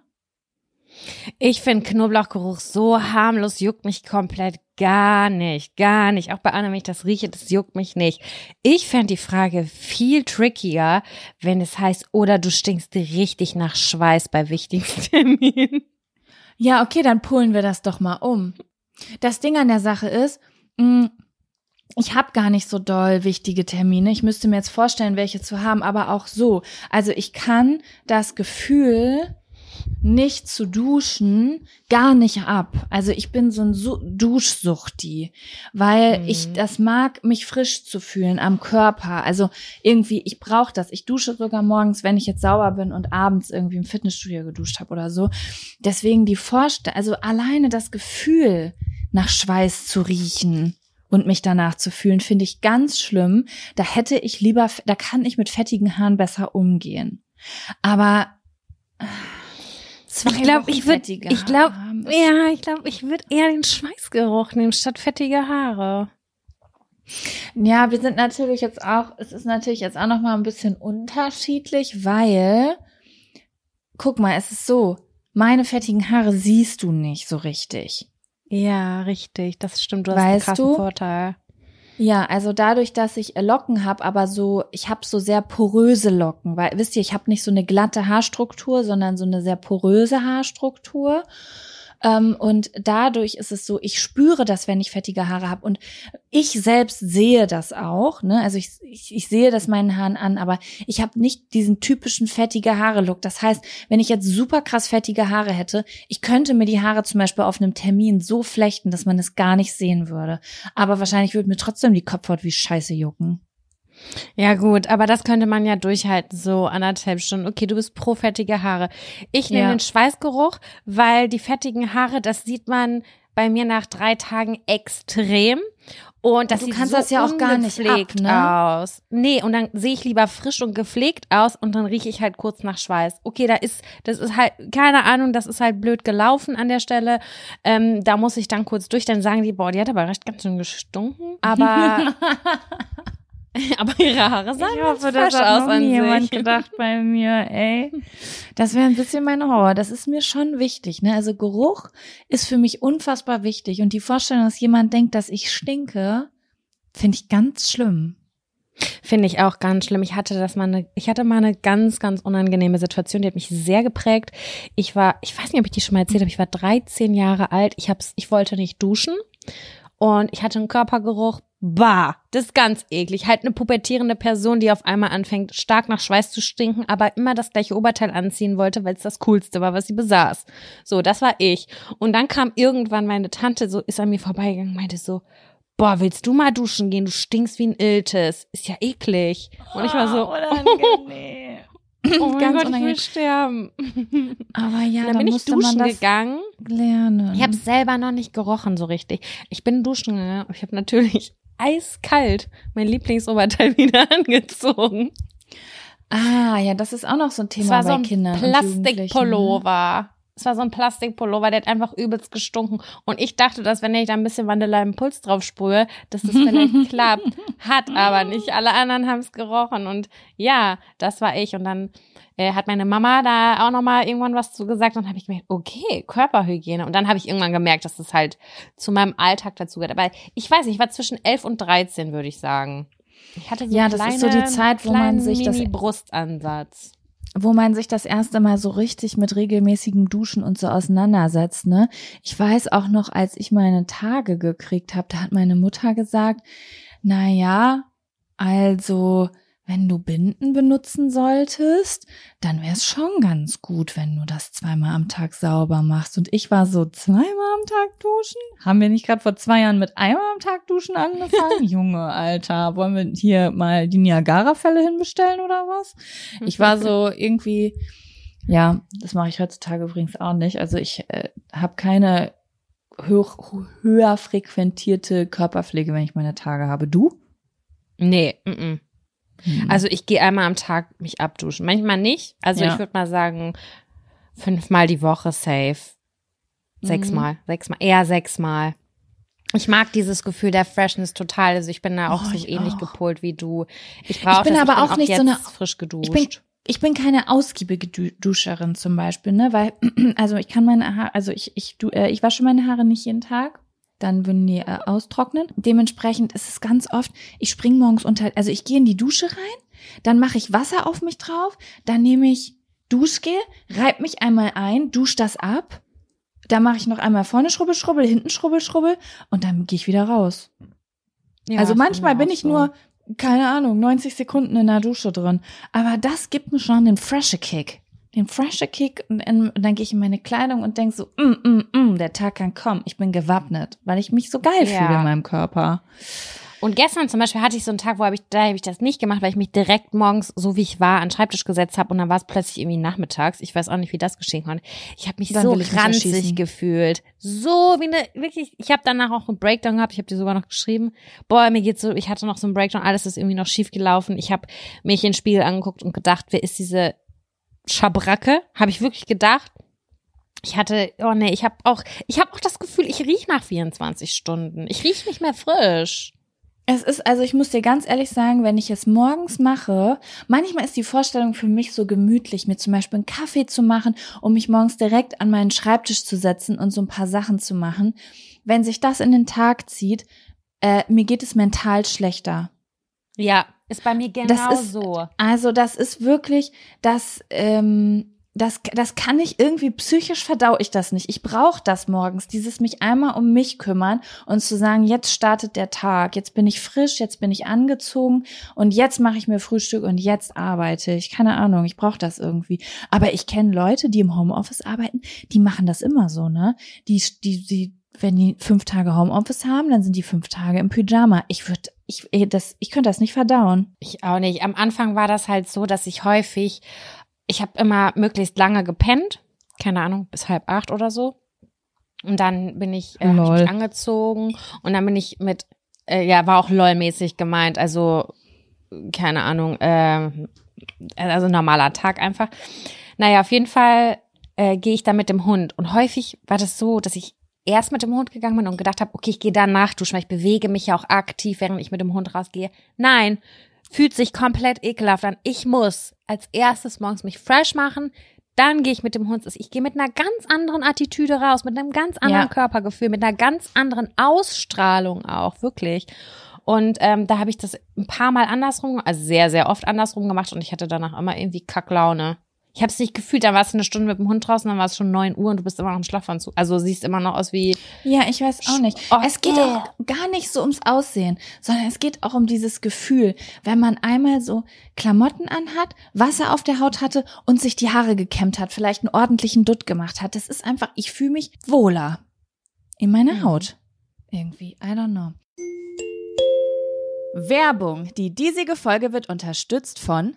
Ich finde Knoblauchgeruch so harmlos, juckt mich komplett gar nicht, gar nicht. Auch bei Anna, wenn ich das rieche, das juckt mich nicht. Ich fände die Frage viel trickier, wenn es heißt, oder du stinkst richtig nach Schweiß bei wichtigen (laughs) Terminen. Ja, okay, dann pullen wir das doch mal um. Das Ding an der Sache ist, mh, ich habe gar nicht so doll wichtige Termine. Ich müsste mir jetzt vorstellen, welche zu haben, aber auch so. Also ich kann das Gefühl, nicht zu duschen, gar nicht ab. Also ich bin so ein Su Duschsuchti, weil Mhm. ich das mag, mich frisch zu fühlen am Körper. Also irgendwie, ich brauche das. Ich dusche sogar morgens, wenn ich jetzt sauber bin und abends irgendwie im Fitnessstudio geduscht habe oder so. Deswegen die Vorstellung, also alleine das Gefühl, nach Schweiß zu riechen und mich danach zu fühlen, finde ich ganz schlimm. Da hätte ich lieber, da kann ich mit fettigen Haaren besser umgehen. Aber äh, zwei Ich glaube, Wochen ich würde, fettige ich glaube, Haare haben ja, ich glaube, ich würde eher den Schweißgeruch nehmen statt fettige Haare. Ja, wir sind natürlich jetzt auch, es ist natürlich jetzt auch noch mal ein bisschen unterschiedlich, weil, guck mal, es ist so, meine fettigen Haare siehst du nicht so richtig. Ja, richtig, das stimmt. Du hast einen krassen du? Vorteil. Ja, also dadurch, dass ich Locken habe, aber so, ich habe so sehr poröse Locken, weil wisst ihr, ich habe nicht so eine glatte Haarstruktur, sondern so eine sehr poröse Haarstruktur. Ähm, und dadurch ist es so, ich spüre das, wenn ich fettige Haare habe. Und ich selbst sehe das auch. Ne? Also ich, ich, ich sehe das meinen Haaren an, aber ich habe nicht diesen typischen fettige Haare-Look. Das heißt, wenn ich jetzt super krass fettige Haare hätte, ich könnte mir die Haare zum Beispiel auf einem Termin so flechten, dass man es gar nicht sehen würde. Aber wahrscheinlich würde mir trotzdem die Kopfhaut wie Scheiße jucken. Ja gut, aber das könnte man ja durchhalten, so anderthalb Stunden. Okay, du bist pro fettige Haare. Ich nehme Ja. den Schweißgeruch, weil die fettigen Haare, das sieht man bei mir nach drei Tagen extrem. Und das Du sieht kannst so das ja auch gar nicht ab, ne? aus. Nee, und dann sehe ich lieber frisch und gepflegt aus und dann rieche ich halt kurz nach Schweiß. Okay, da ist, das ist halt, keine Ahnung, das ist halt blöd gelaufen an der Stelle. Ähm, da muss ich dann kurz durch, dann sagen die, boah, die hat aber recht ganz schön gestunken. Aber, (laughs) (laughs) aber ihre Haare sahen ganz fresh aus an sich. gedacht bei mir, ey. Das wäre ein bisschen mein Horror. Das ist mir schon wichtig, ne? Also Geruch ist für mich unfassbar wichtig. Und die Vorstellung, dass jemand denkt, dass ich stinke, finde ich ganz schlimm. Finde ich auch ganz schlimm. Ich hatte das mal eine, ich hatte mal eine ganz, ganz unangenehme Situation, die hat mich sehr geprägt. Ich war, ich weiß nicht, ob ich die schon mal erzählt habe, ich war 13 Jahre alt. Ich hab's, ich wollte nicht duschen und ich hatte einen Körpergeruch. Bah, das ist ganz eklig. Halt eine pubertierende Person, die auf einmal anfängt, stark nach Schweiß zu stinken, aber immer das gleiche Oberteil anziehen wollte, weil es das Coolste war, was sie besaß. So, das war ich. Und dann kam irgendwann meine Tante, so ist an mir vorbeigegangen, meinte so, boah, willst du mal duschen gehen? Du stinkst wie ein Iltis. Ist ja eklig. Und ich war so, (laughs) unangenehm. (laughs) oh mein (laughs) ganz Gott, ich will unangenehm. sterben. (laughs) Aber ja, dann dann bin ich duschen das gegangen. lernen. Ich habe selber noch nicht gerochen so richtig. Ich bin duschen gegangen. Ich habe natürlich (laughs) eiskalt mein Lieblingsoberteil wieder angezogen. ah, ja, das ist auch noch so ein Thema Es war bei so ein Kindern. Plastikpullover. Es war so ein Plastikpullover, der hat einfach übelst gestunken. Und ich dachte, dass wenn ich da ein bisschen Vanilla Impuls drauf sprühe, dass das vielleicht (laughs) klappt. Hat aber nicht. Alle anderen haben es gerochen. Und ja, das war ich. Und dann äh, hat meine Mama da auch nochmal irgendwann was zu gesagt. Und dann habe ich gemerkt, okay, Körperhygiene. Und dann habe ich irgendwann gemerkt, dass das halt zu meinem Alltag dazugehört. Aber ich weiß nicht, ich war zwischen 11 und 13, würde ich sagen. Ich hatte so Ja, das ist so die Zeit, wo man sich das- Mini-Brustansatz. Wo man sich das erste Mal so richtig mit regelmäßigem Duschen und so auseinandersetzt, ne? Ich weiß auch noch, als ich meine Tage gekriegt habe, da hat meine Mutter gesagt, na ja, also wenn du Binden benutzen solltest, dann wäre es schon ganz gut, wenn du das zweimal am Tag sauber machst. Und ich war so, zweimal am Tag duschen? Haben wir nicht gerade vor zwei Jahren mit einmal am Tag duschen angefangen? (laughs) Junge, Alter, wollen wir hier mal die Niagara-Fälle hinbestellen oder was? Ich war so irgendwie, ja, das mache ich heutzutage übrigens auch nicht. Also ich äh, habe keine hoch, höher frequentierte Körperpflege, wenn ich meine Tage habe. Du? Nee, mm -mm. Also ich gehe einmal am Tag mich abduschen. Manchmal nicht. Also Ja. ich würde mal sagen, fünfmal die Woche safe. Sechsmal, sechsmal, eher sechsmal. Ich mag dieses Gefühl der Freshness total. Also ich bin da auch Oh, so ich ähnlich auch. gepolt wie du. Ich brauche Ich bin das. aber bin auch nicht so eine- frisch geduscht. ich bin ich bin keine ausgiebige du Duscherin zum Beispiel, ne, weil, (clears throat) also ich kann meine Haare, also ich, ich, du, äh, ich wasche meine Haare nicht jeden Tag. Dann würden die äh, austrocknen. Dementsprechend ist es ganz oft, ich spring morgens unter, also ich gehe in die Dusche rein, dann mache ich Wasser auf mich drauf, dann nehme ich Duschgel, reib mich einmal ein, dusch das ab, dann mache ich noch einmal vorne Schrubbel, Schrubbel, hinten Schrubbel, Schrubbel und dann gehe ich wieder raus. Ja, also manchmal bin ich so. nur, keine Ahnung, 90 Sekunden in der Dusche drin. Aber das gibt mir schon den freshe Kick. Den freshe Kick und, und dann gehe ich in meine Kleidung und denk so, mm, mm, mm, der Tag kann kommen. Ich bin gewappnet, weil ich mich so geil Ja. fühle in meinem Körper. Und gestern zum Beispiel hatte ich so einen Tag, wo hab ich, da habe ich das nicht gemacht, weil ich mich direkt morgens, so wie ich war, an den Schreibtisch gesetzt habe und dann war es plötzlich irgendwie nachmittags. Ich weiß auch nicht, wie das geschehen konnte. Ich habe mich Dann so mich ranzig erschießen. gefühlt. So wie eine, wirklich, ich habe danach auch einen Breakdown gehabt, ich habe dir sogar noch geschrieben. Boah, mir geht's so, ich hatte noch so einen Breakdown, alles ist irgendwie noch schief gelaufen. Ich habe mich in den Spiegel angeguckt und gedacht, wer ist diese Schabracke? Habe ich wirklich gedacht. Ich hatte, oh nee, ich habe auch, ich habe auch das Gefühl, ich riech nach 24 Stunden. Ich riech nicht mehr frisch. Es ist, also ich muss dir ganz ehrlich sagen, wenn ich es morgens mache, manchmal ist die Vorstellung für mich so gemütlich, mir zum Beispiel einen Kaffee zu machen, um mich morgens direkt an meinen Schreibtisch zu setzen und so ein paar Sachen zu machen. Wenn sich das in den Tag zieht, äh, mir geht es mental schlechter. Ja, ist bei mir Das genau ist- so. Also das ist wirklich, das, ähm, das, das kann ich irgendwie psychisch verdau ich das nicht. Ich brauche das morgens, dieses mich einmal um mich kümmern und zu sagen, jetzt startet der Tag, jetzt bin ich frisch, jetzt bin ich angezogen und jetzt mache ich mir Frühstück und jetzt arbeite ich. Keine Ahnung, ich brauche das irgendwie. Aber ich kenne Leute, die im Homeoffice arbeiten, die machen das immer so, ne? Die, die, die, wenn die fünf Tage Homeoffice haben, dann sind die fünf Tage im Pyjama. Ich würde, ich, eh, das, ich könnte das nicht verdauen. Ich auch nicht. Am Anfang war das halt so, dass ich häufig, ich habe immer möglichst lange gepennt, keine Ahnung, bis halb acht oder so. Und dann bin ich, äh, hab ich mich angezogen und dann bin ich mit, äh, ja, war auch LOL-mäßig gemeint, also keine Ahnung, äh, also normaler Tag einfach. Naja, auf jeden Fall äh, gehe ich da mit dem Hund. Und häufig war das so, dass ich erst mit dem Hund gegangen bin und gedacht habe, okay, ich gehe danach duschen, weil ich bewege mich ja auch aktiv, während ich mit dem Hund rausgehe. Nein, fühlt sich komplett ekelhaft an. Ich muss als erstes morgens mich fresh machen, dann gehe ich mit dem Hund. Ich gehe mit einer ganz anderen Attitüde raus, mit einem ganz anderen Ja. Körpergefühl, mit einer ganz anderen Ausstrahlung auch, wirklich. Und ähm, da habe ich das ein paar Mal andersrum, also sehr, sehr oft andersrum gemacht und ich hatte danach immer irgendwie Kacklaune. Ich habe es nicht gefühlt, dann warst du eine Stunde mit dem Hund draußen, dann war es schon 9 Uhr und du bist immer noch im Schlafanzug. Also siehst immer noch aus wie Ja, ich weiß auch nicht. Oh, es geht äh. auch gar nicht so ums Aussehen, sondern es geht auch um dieses Gefühl, wenn man einmal so Klamotten anhat, Wasser auf der Haut hatte und sich die Haare gekämmt hat, vielleicht einen ordentlichen Dutt gemacht hat. Das ist einfach, ich fühle mich wohler in meiner Haut. Irgendwie, I don't know. Werbung. Die diesige Folge wird unterstützt von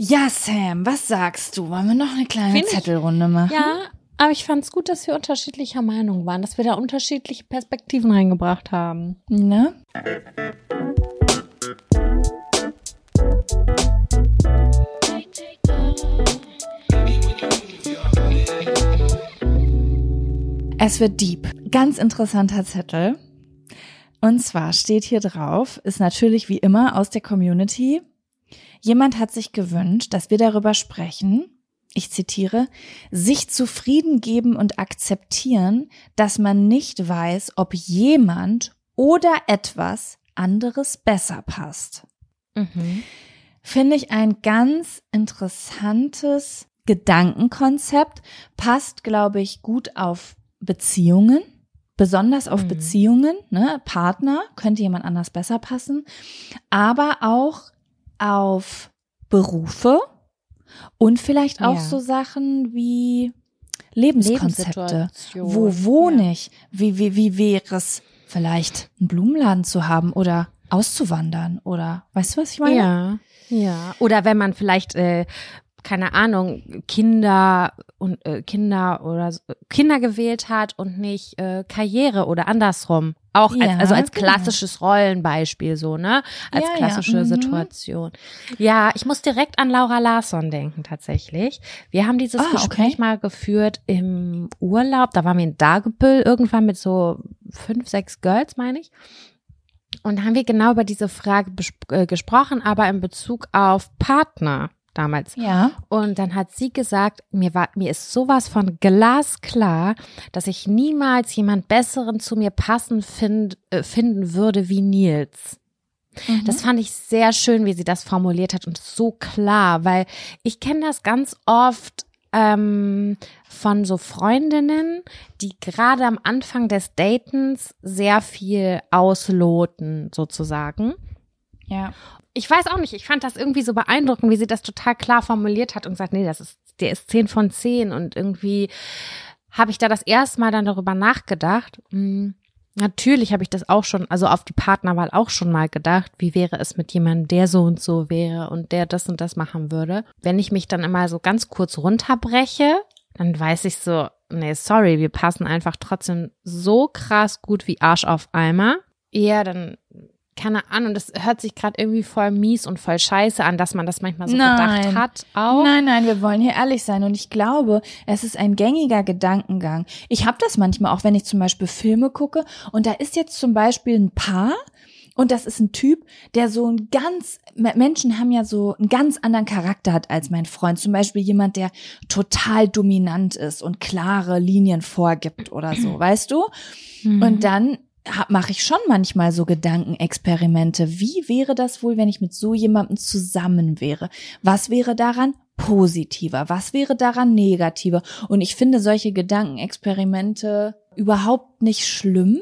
Ja, Sam, was sagst du? Wollen wir noch eine kleine Find Zettelrunde machen? Ja, aber ich fand es gut, dass wir unterschiedlicher Meinung waren, dass wir da unterschiedliche Perspektiven reingebracht haben. Ne? Es wird deep. Ganz interessanter Zettel. Und zwar steht hier drauf, ist natürlich wie immer aus der Community, Jemand hat sich gewünscht, dass wir darüber sprechen, ich zitiere, sich zufrieden geben und akzeptieren, dass man nicht weiß, ob jemand oder etwas anderes besser passt. Mhm. Finde ich ein ganz interessantes Gedankenkonzept, passt, glaube ich, gut auf Beziehungen, besonders auf Mhm. Beziehungen, ne, Partner, könnte jemand anders besser passen, aber auch auf Berufe und vielleicht auch Ja. so Sachen wie Lebenskonzepte. Wo wohne Ja. ich? Wie, wie, wie wäre es vielleicht einen Blumenladen zu haben oder auszuwandern oder weißt du, was ich meine? Ja, ja. Oder wenn man vielleicht, äh, keine Ahnung, Kinder und äh, Kinder oder Kinder gewählt hat und nicht äh, Karriere oder andersrum. Auch Ja, als, also als genau. klassisches Rollenbeispiel so, ne? Als Ja, ja, klassische mhm. Situation. Ja, ich muss direkt an Laura Larsson denken tatsächlich. Wir haben dieses Ah, Gespräch okay. mal geführt im Urlaub. Da waren wir in Dagebüll irgendwann mit so fünf, sechs Girls, meine ich. Und da haben wir genau über diese Frage äh, gesprochen, aber in Bezug auf Partner damals. Ja. Und dann hat sie gesagt, mir war, mir ist sowas von glasklar, dass ich niemals jemand Besseren zu mir passen find, äh, finden würde wie Nils. Mhm. Das fand ich sehr schön, wie sie das formuliert hat und so klar, weil ich kenne das ganz oft ähm, von so Freundinnen, die gerade am Anfang des Datens sehr viel ausloten, sozusagen. Ja. Ich weiß auch nicht, ich fand das irgendwie so beeindruckend, wie sie das total klar formuliert hat und gesagt, nee, das ist, der ist 10 von 10 und irgendwie habe ich da das erste Mal dann darüber nachgedacht. Hm, Natürlich habe ich das auch schon, also auf die Partnerwahl auch schon mal gedacht, wie wäre es mit jemandem, der so und so wäre und der das und das machen würde. Wenn ich mich dann immer so ganz kurz runterbreche, dann weiß ich so, nee, sorry, wir passen einfach trotzdem so krass gut wie Arsch auf Eimer. Ja, dann keine Ahnung, das hört sich gerade irgendwie voll mies und voll scheiße an, dass man das manchmal so Nein. gedacht hat. Auch. Nein, nein, wir wollen hier ehrlich sein und ich glaube, es ist ein gängiger Gedankengang. Ich habe das manchmal auch, wenn ich zum Beispiel Filme gucke und da ist jetzt zum Beispiel ein Paar und das ist ein Typ, der so ein ganz, Menschen haben ja so einen ganz anderen Charakter hat als mein Freund. Zum Beispiel jemand, der total dominant ist und klare Linien vorgibt oder so, (clears throat) weißt du? Mhm. Und dann mache ich schon manchmal so Gedankenexperimente. Wie wäre das wohl, wenn ich mit so jemandem zusammen wäre? Was wäre daran positiver? Was wäre daran negativer? Und ich finde solche Gedankenexperimente überhaupt nicht schlimm.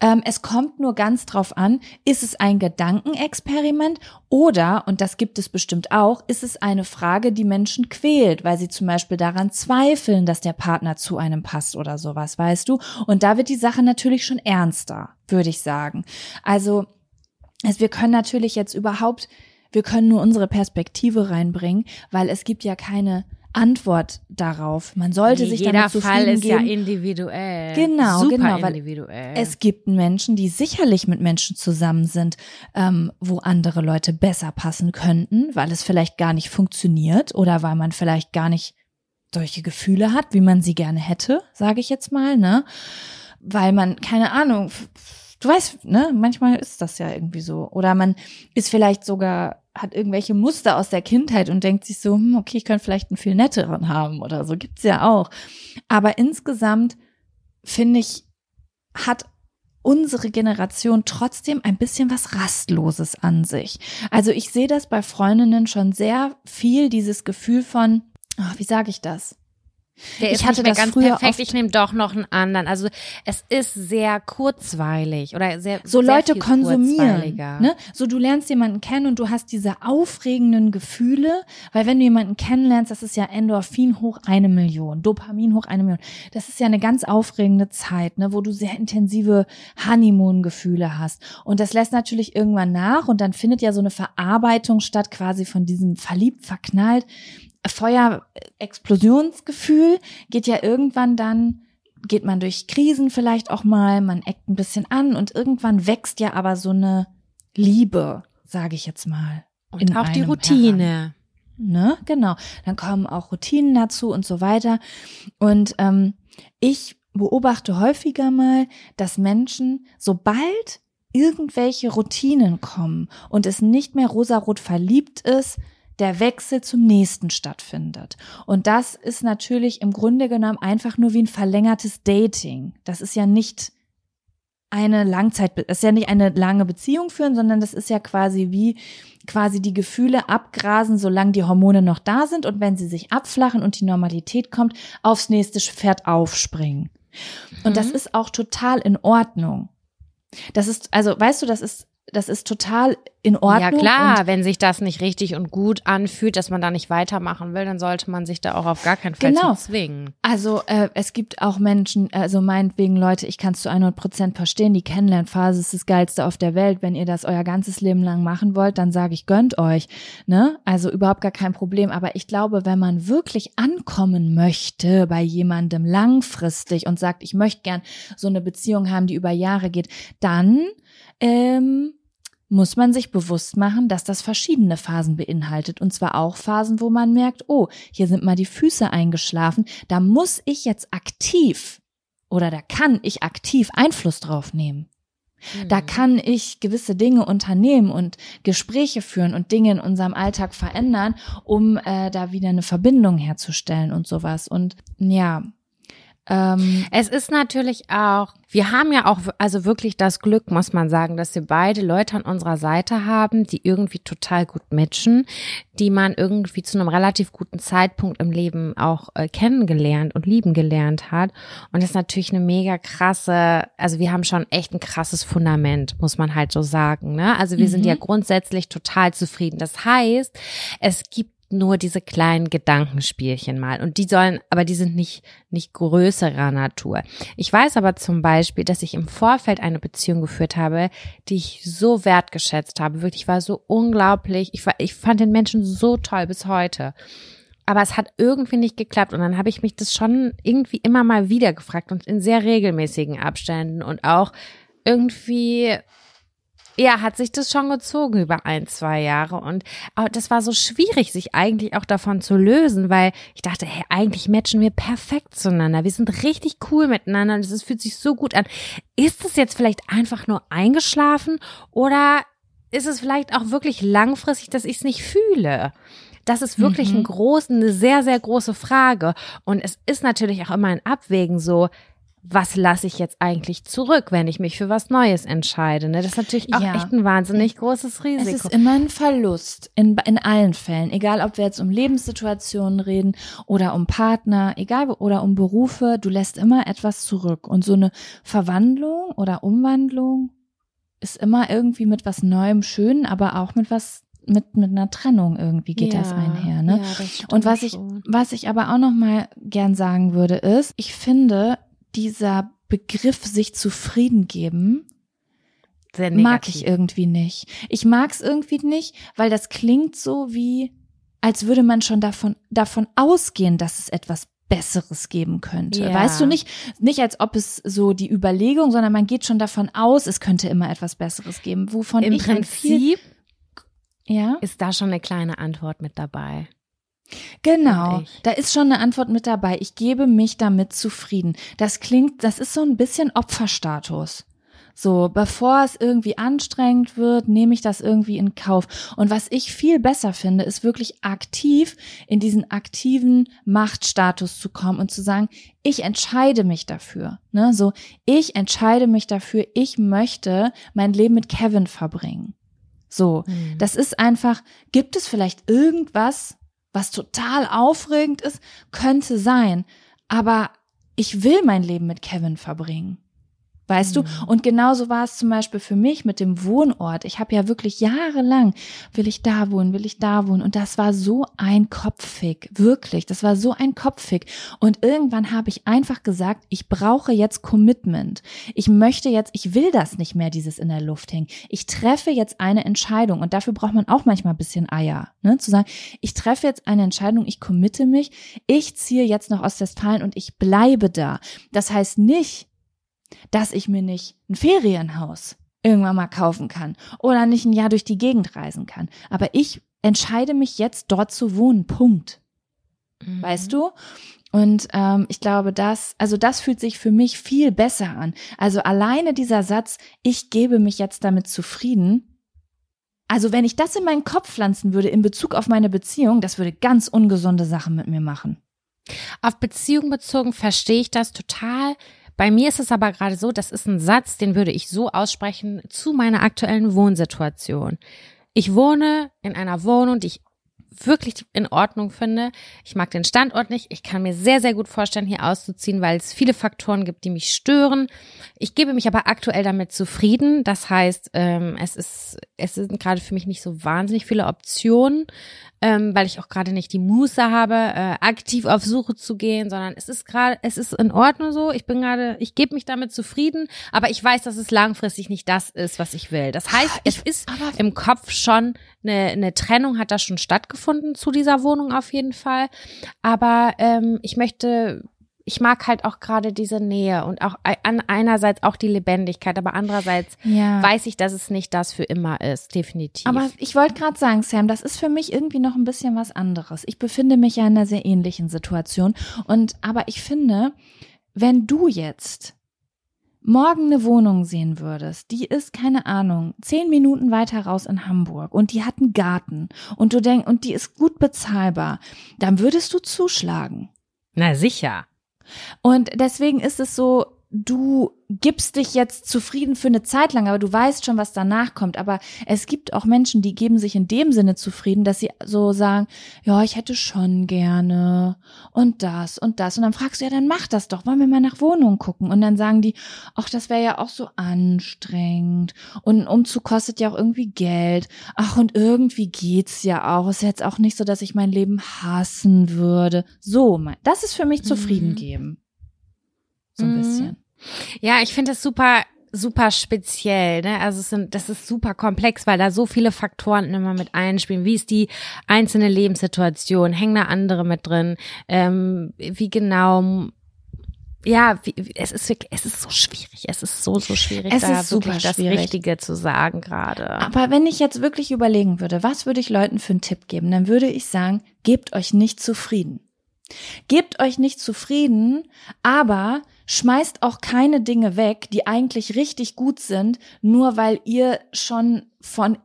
Ähm, es kommt nur ganz drauf an, ist es ein Gedankenexperiment oder, und das gibt es bestimmt auch, ist es eine Frage, die Menschen quält, weil sie zum Beispiel daran zweifeln, dass der Partner zu einem passt oder sowas, weißt du? Und da wird die Sache natürlich schon ernster, würde ich sagen. Also, es, wir können natürlich jetzt überhaupt, wir können nur unsere Perspektive reinbringen, weil es gibt ja keine Antwort darauf. Man sollte Nee, sich jeder damit Fall zufrieden ist ja geben. individuell. Genau, Super genau, weil individuell. Es gibt Menschen, die sicherlich mit Menschen zusammen sind, ähm, wo andere Leute besser passen könnten, weil es vielleicht gar nicht funktioniert oder weil man vielleicht gar nicht solche Gefühle hat, wie man sie gerne hätte, sage ich jetzt mal, ne? Weil man, keine Ahnung, du weißt, ne, manchmal ist das ja irgendwie so. Oder man ist vielleicht sogar, hat irgendwelche Muster aus der Kindheit und denkt sich so, hm, okay, ich könnte vielleicht einen viel netteren haben oder so, gibt's ja auch. Aber insgesamt finde ich, hat unsere Generation trotzdem ein bisschen was Rastloses an sich. Also ich sehe das bei Freundinnen schon sehr viel, dieses Gefühl von, ach, wie sage ich das? Der ich hatte das ganz früher perfekt. Ich nehme doch noch einen anderen. Also es ist sehr kurzweilig oder sehr so sehr Leute konsumieren. Ne? So du lernst jemanden kennen und du hast diese aufregenden Gefühle, weil wenn du jemanden kennenlernst, das ist ja Endorphin hoch eine Million, Dopamin hoch eine Million. Das ist ja eine ganz aufregende Zeit, ne, wo du sehr intensive Honeymoon-Gefühle hast. Und das lässt natürlich irgendwann nach und dann findet ja so eine Verarbeitung statt, quasi von diesem verliebt, verknallt, Feuer-Explosionsgefühl geht ja irgendwann dann geht man durch Krisen vielleicht auch mal, man eckt ein bisschen an und irgendwann wächst ja aber so eine Liebe, sage ich jetzt mal. Und auch die Routine. Ne, genau. Dann kommen auch Routinen dazu und so weiter. Und ähm, ich beobachte häufiger mal, dass Menschen, sobald irgendwelche Routinen kommen und es nicht mehr rosarot verliebt ist, der Wechsel zum nächsten stattfindet. Und das ist natürlich im Grunde genommen einfach nur wie ein verlängertes Dating. Das ist ja nicht eine Langzeit, das ist ja nicht eine lange Beziehung führen, sondern das ist ja quasi wie quasi die Gefühle abgrasen, solange die Hormone noch da sind und wenn sie sich abflachen und die Normalität kommt, aufs nächste Pferd aufspringen. Und das Mhm. ist auch total in Ordnung. Das ist, also weißt du, das ist, das ist total in Ordnung. Ja klar, wenn sich das nicht richtig und gut anfühlt, dass man da nicht weitermachen will, dann sollte man sich da auch auf gar keinen Fall Genau. zwingen. Also äh, es gibt auch Menschen, also meinetwegen Leute, ich kann es zu 100 Prozent verstehen, die Kennenlernphase ist das Geilste auf der Welt. Wenn ihr das euer ganzes Leben lang machen wollt, dann sage ich, gönnt euch. Ne? Also überhaupt gar kein Problem. Aber ich glaube, wenn man wirklich ankommen möchte bei jemandem langfristig und sagt, ich möchte gern so eine Beziehung haben, die über Jahre geht, dann ähm, muss man sich bewusst machen, dass das verschiedene Phasen beinhaltet. Und zwar auch Phasen, wo man merkt, oh, hier sind mal die Füße eingeschlafen. Da muss ich jetzt aktiv oder da kann ich aktiv Einfluss drauf nehmen. Mhm. Da kann ich gewisse Dinge unternehmen und Gespräche führen und Dinge in unserem Alltag verändern, um äh, da wieder eine Verbindung herzustellen und sowas. Und ja, ähm, Es ist natürlich auch, wir haben ja auch also wirklich das Glück, muss man sagen, dass wir beide Leute an unserer Seite haben, die irgendwie total gut matchen, die man irgendwie zu einem relativ guten Zeitpunkt im Leben auch äh, kennengelernt und lieben gelernt hat. Und das ist natürlich eine mega krasse, also wir haben schon echt ein krasses Fundament, muss man halt so sagen. Ne? Also wir sind Mhm. ja grundsätzlich total zufrieden. Das heißt, es gibt nur diese kleinen Gedankenspielchen mal. Und die sollen, aber die sind nicht, nicht größerer Natur. Ich weiß aber zum Beispiel, dass ich im Vorfeld eine Beziehung geführt habe, die ich so wertgeschätzt habe. Wirklich, ich war so unglaublich. Ich, war, ich fand den Menschen so toll bis heute. Aber es hat irgendwie nicht geklappt. Und dann habe ich mich das schon irgendwie immer mal wieder gefragt und in sehr regelmäßigen Abständen und auch irgendwie ja, hat sich das schon gezogen über ein, zwei Jahre. Und aber das war so schwierig, sich eigentlich auch davon zu lösen, weil ich dachte, hey, eigentlich matchen wir perfekt zueinander. Wir sind richtig cool miteinander und es fühlt sich so gut an. Ist es jetzt vielleicht einfach nur eingeschlafen oder ist es vielleicht auch wirklich langfristig, dass ich es nicht fühle? Das ist wirklich Mhm. ein groß, eine sehr, sehr große Frage. Und es ist natürlich auch immer ein Abwägen so, was lasse ich jetzt eigentlich zurück, wenn ich mich für was Neues entscheide? Ne? Das ist natürlich auch Ja. echt ein wahnsinnig großes Es Risiko. ist immer ein Verlust in, in allen Fällen, egal ob wir jetzt um Lebenssituationen reden oder um Partner, egal oder um Berufe, du lässt immer etwas zurück und so eine Verwandlung oder Umwandlung ist immer irgendwie mit was Neuem schön, aber auch mit was mit mit einer Trennung irgendwie geht das einher, ne? Ja, das Und was ich, was ich aber auch noch mal gern sagen würde, ist, ich finde, dieser Begriff sich zufrieden geben, mag ich irgendwie nicht. Ich mag es irgendwie nicht, weil das klingt so wie, als würde man schon davon, davon ausgehen, dass es etwas Besseres geben könnte. Ja. Weißt du nicht, nicht als ob es so die Überlegung, sondern man geht schon davon aus, es könnte immer etwas Besseres geben, wovon Im ich Prinzip ja, ist da schon eine kleine Antwort mit dabei. Genau, da ist schon eine Antwort mit dabei. Ich gebe mich damit zufrieden. Das klingt, das ist so ein bisschen Opferstatus. So, bevor es irgendwie anstrengend wird, nehme ich das irgendwie in Kauf. Und was ich viel besser finde, ist wirklich aktiv in diesen aktiven Machtstatus zu kommen und zu sagen, ich entscheide mich dafür. Ne? So, ich entscheide mich dafür, ich möchte mein Leben mit Kevin verbringen. So, Hm. das ist einfach, gibt es vielleicht irgendwas, was total aufregend ist? Könnte sein. Aber ich will mein Leben mit Kevin verbringen. Weißt du? Und genauso war es zum Beispiel für mich mit dem Wohnort. Ich habe ja wirklich jahrelang, will ich da wohnen, will ich da wohnen. Und das war so ein Kopffick. Wirklich. Das war so ein Kopffick. Und irgendwann habe ich einfach gesagt, ich brauche jetzt Commitment. Ich möchte jetzt, ich will das nicht mehr, dieses in der Luft hängen. Ich treffe jetzt eine Entscheidung. Und dafür braucht man auch manchmal ein bisschen Eier. Ne? Zu sagen, ich treffe jetzt eine Entscheidung, ich committe mich. Ich ziehe jetzt nach Ostwestfalen und ich bleibe da. Das heißt nicht, dass ich mir nicht ein Ferienhaus irgendwann mal kaufen kann oder nicht ein Jahr durch die Gegend reisen kann. Aber ich entscheide mich jetzt dort zu wohnen. Punkt. Mhm. Weißt du? Und ähm, ich glaube, das, also das fühlt sich für mich viel besser an. Also alleine dieser Satz, ich gebe mich jetzt damit zufrieden. Also wenn ich das in meinen Kopf pflanzen würde in Bezug auf meine Beziehung, das würde ganz ungesunde Sachen mit mir machen. Auf Beziehung bezogen verstehe ich das total. Bei mir ist es aber gerade so, das ist ein Satz, den würde ich so aussprechen zu meiner aktuellen Wohnsituation. Ich wohne in einer Wohnung, die ich wirklich in Ordnung finde. Ich mag den Standort nicht. Ich kann mir sehr, sehr gut vorstellen, hier auszuziehen, weil es viele Faktoren gibt, die mich stören. Ich gebe mich aber aktuell damit zufrieden. Das heißt, ähm, es ist, es sind gerade für mich nicht so wahnsinnig viele Optionen ähm, weil ich auch gerade nicht die Muße habe, äh, aktiv auf Suche zu gehen, sondern es ist gerade, es ist in Ordnung so. Ich bin gerade, ich gebe mich damit zufrieden, aber ich weiß, dass es langfristig nicht das ist, was ich will. Das heißt, es ist im Kopf schon eine, eine Trennung hat da schon stattgefunden zu dieser Wohnung auf jeden Fall. Aber ähm, ich möchte ich mag halt auch gerade diese Nähe und auch an einerseits auch die Lebendigkeit, aber andererseits ja. weiß ich, dass es nicht das für immer ist, definitiv. Aber ich wollte gerade sagen, Sam, das ist für mich irgendwie noch ein bisschen was anderes. Ich befinde mich ja in einer sehr ähnlichen Situation und aber ich finde, wenn du jetzt morgen eine Wohnung sehen würdest, die ist, keine Ahnung, zehn Minuten weiter raus in Hamburg und die hat einen Garten und du denkst, und die ist gut bezahlbar, dann würdest du zuschlagen. Na sicher. Und deswegen ist es so, du gibst dich jetzt zufrieden für eine Zeit lang, aber du weißt schon, was danach kommt. Aber es gibt auch Menschen, die geben sich in dem Sinne zufrieden, dass sie so sagen, ja, ich hätte schon gerne und das und das. Und dann fragst du, ja, dann mach das doch, wollen wir mal nach Wohnungen gucken? Und dann sagen die, ach, das wäre ja auch so anstrengend. Und ein Umzug kostet ja auch irgendwie Geld. Ach, und irgendwie geht's ja auch. Ist jetzt auch nicht so, dass ich mein Leben hassen würde. So, das ist für mich zufrieden mhm. geben. So ein mhm. bisschen. Ja, ich finde es super super speziell, ne? Also es sind, das ist super komplex, weil da so viele Faktoren immer mit einspielen. Wie ist die einzelne Lebenssituation? Hängen da andere mit drin? Ähm, wie genau ja, wie, es ist wirklich, es ist so schwierig. Es ist so, so schwierig, es da ist super das schwierig. Richtige zu sagen gerade. Aber wenn ich jetzt wirklich überlegen würde, was würde ich Leuten für einen Tipp geben, dann würde ich sagen, gebt euch nicht zufrieden. Gebt euch nicht zufrieden, aber schmeißt auch keine Dinge weg, die eigentlich richtig gut sind, nur weil ihr schon von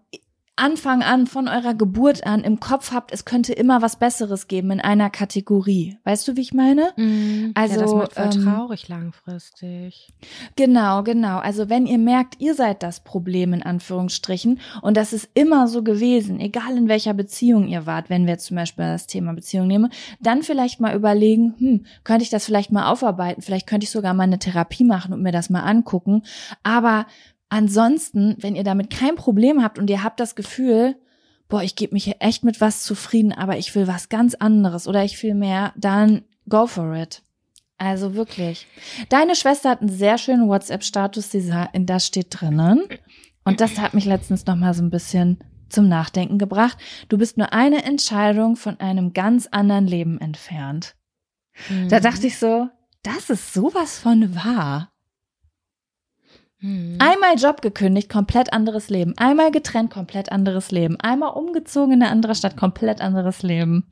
Anfang an, von eurer Geburt an im Kopf habt, es könnte immer was Besseres geben in einer Kategorie. Weißt du, wie ich meine? Mm, also ja, das macht voll ähm, traurig langfristig. Genau, genau. Also wenn ihr merkt, ihr seid das Problem in Anführungsstrichen und das ist immer so gewesen, egal in welcher Beziehung ihr wart, wenn wir jetzt zum Beispiel das Thema Beziehung nehmen, dann vielleicht mal überlegen, hm, könnte ich das vielleicht mal aufarbeiten? Vielleicht könnte ich sogar mal eine Therapie machen und mir das mal angucken. Aber Ansonsten, wenn ihr damit kein Problem habt und ihr habt das Gefühl, boah, ich gebe mich hier echt mit was zufrieden, aber ich will was ganz anderes oder ich will mehr, dann go for it. Also wirklich. Deine Schwester hat einen sehr schönen WhatsApp-Status, da steht drinnen. Und das hat mich letztens noch mal so ein bisschen zum Nachdenken gebracht. Du bist nur eine Entscheidung von einem ganz anderen Leben entfernt. Mhm. Da dachte ich so, das ist sowas von wahr. Mhm. Einmal Job gekündigt, komplett anderes Leben. Einmal getrennt, komplett anderes Leben. Einmal umgezogen in eine andere Stadt, komplett anderes Leben.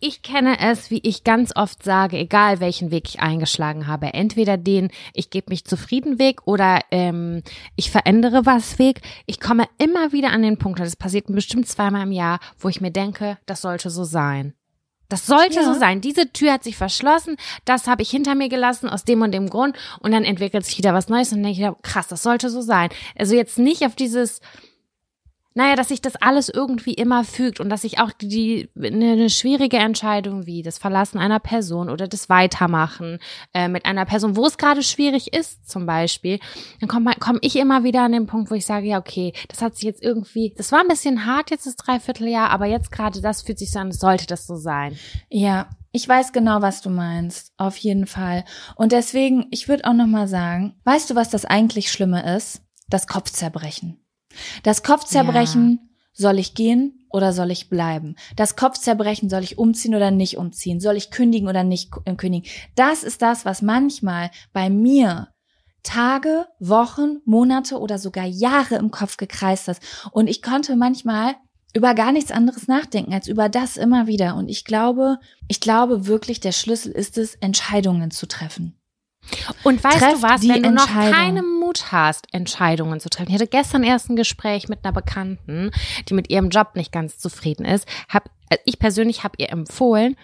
Ich kenne es, wie ich ganz oft sage, egal welchen Weg ich eingeschlagen habe, entweder den ich gebe mich zufrieden Weg oder ähm, ich verändere was Weg. Ich komme immer wieder an den Punkt, das passiert bestimmt zweimal im Jahr, wo ich mir denke, das sollte so sein. Das sollte ja. so sein. Diese Tür hat sich verschlossen, das habe ich hinter mir gelassen aus dem und dem Grund und dann entwickelt sich wieder was Neues und dann denke ich, krass, das sollte so sein. Also jetzt nicht auf dieses naja, dass sich das alles irgendwie immer fügt und dass ich auch die, eine, eine schwierige Entscheidung wie das Verlassen einer Person oder das Weitermachen äh, mit einer Person, wo es gerade schwierig ist, zum Beispiel, dann komme komm ich immer wieder an den Punkt, wo ich sage, ja, okay, das hat sich jetzt irgendwie, das war ein bisschen hart jetzt das Dreivierteljahr, aber jetzt gerade das fühlt sich so an, sollte das so sein. Ja, ich weiß genau, was du meinst, auf jeden Fall. Und deswegen, ich würde auch noch mal sagen, weißt du, was das eigentlich Schlimme ist? Das Kopfzerbrechen. Das Kopfzerbrechen, ja. soll ich gehen oder soll ich bleiben? Das Kopfzerbrechen, soll ich umziehen oder nicht umziehen? Soll ich kündigen oder nicht äh, kündigen? Das ist das, was manchmal bei mir Tage, Wochen, Monate oder sogar Jahre im Kopf gekreist ist. Und ich konnte manchmal über gar nichts anderes nachdenken als über das immer wieder. Und ich glaube, ich glaube wirklich, der Schlüssel ist es, Entscheidungen zu treffen. Und weißt Treff du was, wenn du noch keinen Mut hast, Entscheidungen zu treffen. Ich hatte gestern erst ein Gespräch mit einer Bekannten, die mit ihrem Job nicht ganz zufrieden ist. Hab, äh, ich persönlich habe ihr empfohlen,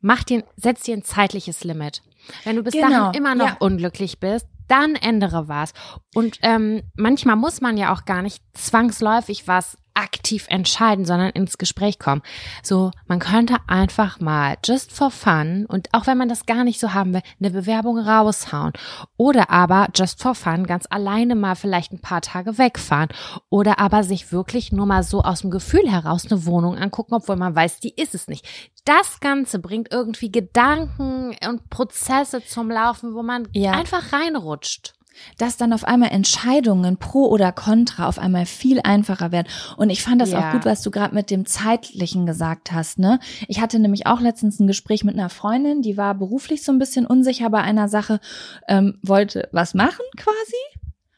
mach dir, setz dir ein zeitliches Limit. Wenn du bis Genau, dahin immer noch ja. unglücklich bist, dann ändere was. Und ähm, manchmal muss man ja auch gar nicht zwangsläufig was aktiv entscheiden, sondern ins Gespräch kommen. So, man könnte einfach mal just for fun und auch wenn man das gar nicht so haben will, eine Bewerbung raushauen. Oder aber just for fun ganz alleine mal vielleicht ein paar Tage wegfahren. Oder aber sich wirklich nur mal so aus dem Gefühl heraus eine Wohnung angucken, obwohl man weiß, die ist es nicht. Das Ganze bringt irgendwie Gedanken und Prozesse zum Laufen, wo man Ja. einfach reinrutscht. Dass dann auf einmal Entscheidungen pro oder contra auf einmal viel einfacher werden. Und ich fand das Ja. auch gut, was du gerade mit dem zeitlichen gesagt hast, ne? Ich hatte nämlich auch letztens ein Gespräch mit einer Freundin, die war beruflich so ein bisschen unsicher bei einer Sache, ähm, wollte was machen quasi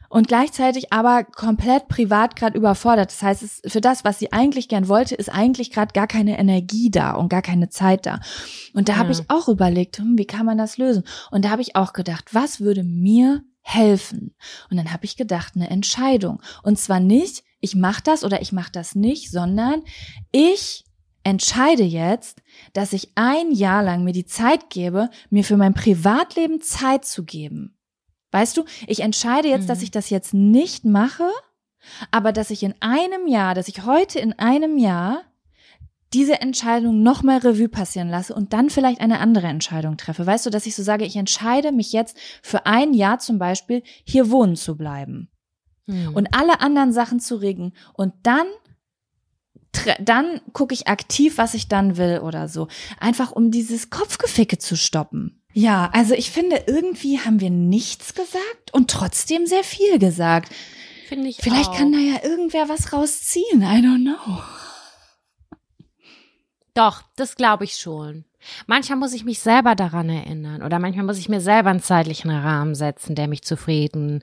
und gleichzeitig aber komplett privat gerade überfordert. Das heißt, es, für das, was sie eigentlich gern wollte, ist eigentlich gerade gar keine Energie da und gar keine Zeit da. Und da habe Ja. ich auch überlegt, hm, wie kann man das lösen? Und da habe ich auch gedacht, was würde mir helfen? Und dann habe ich gedacht, eine Entscheidung. Und zwar nicht, ich mache das oder ich mache das nicht, sondern ich entscheide jetzt, dass ich ein Jahr lang mir die Zeit gebe, mir für mein Privatleben Zeit zu geben. Weißt du, ich entscheide jetzt, dass Mhm. ich das jetzt nicht mache, aber dass ich in einem Jahr, dass ich heute in einem Jahr diese Entscheidung nochmal Revue passieren lasse und dann vielleicht eine andere Entscheidung treffe. Weißt du, dass ich so sage, ich entscheide mich jetzt für ein Jahr zum Beispiel hier wohnen zu bleiben Hm. und alle anderen Sachen zu regeln und dann dann gucke ich aktiv, was ich dann will oder so. Einfach um dieses Kopfgeficke zu stoppen. Ja, also ich finde, irgendwie haben wir nichts gesagt und trotzdem sehr viel gesagt. Finde ich Vielleicht auch. kann da ja irgendwer was rausziehen. I don't know. Doch, das glaube ich schon. Manchmal muss ich mich selber daran erinnern oder manchmal muss ich mir selber einen zeitlichen Rahmen setzen, der mich zufrieden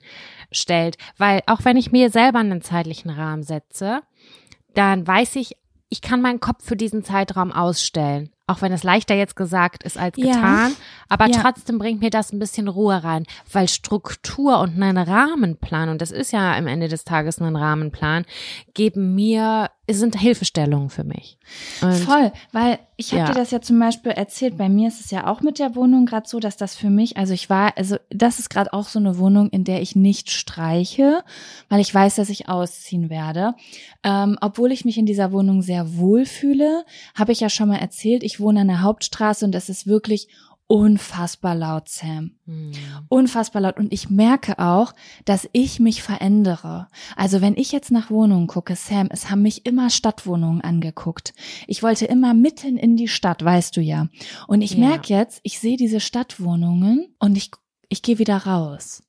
stellt. Weil auch wenn ich mir selber einen zeitlichen Rahmen setze, dann weiß ich, ich kann meinen Kopf für diesen Zeitraum ausstellen. Auch wenn es leichter jetzt gesagt ist als Ja. getan. Aber Ja. trotzdem bringt mir das ein bisschen Ruhe rein, weil Struktur und ein Rahmenplan, und das ist ja am Ende des Tages ein Rahmenplan, geben mir, sind Hilfestellungen für mich. Und Voll, weil ich habe Ja. dir das ja zum Beispiel erzählt, bei mir ist es ja auch mit der Wohnung gerade so, dass das für mich, also ich war, also das ist gerade auch so eine Wohnung, in der ich nicht streiche, weil ich weiß, dass ich ausziehen werde. Ähm, obwohl ich mich in dieser Wohnung sehr wohl fühle, habe ich ja schon mal erzählt, ich wohne an der Hauptstraße und es ist wirklich unfassbar laut, Sam. Hm. unfassbar laut und ich merke auch, dass ich mich verändere. Also wenn ich jetzt nach Wohnungen gucke, Sam, es haben mich immer Stadtwohnungen angeguckt. Ich wollte immer mitten in die Stadt, weißt du ja. Und ich Ja. merke jetzt, ich sehe diese Stadtwohnungen und ich ich gehe wieder raus.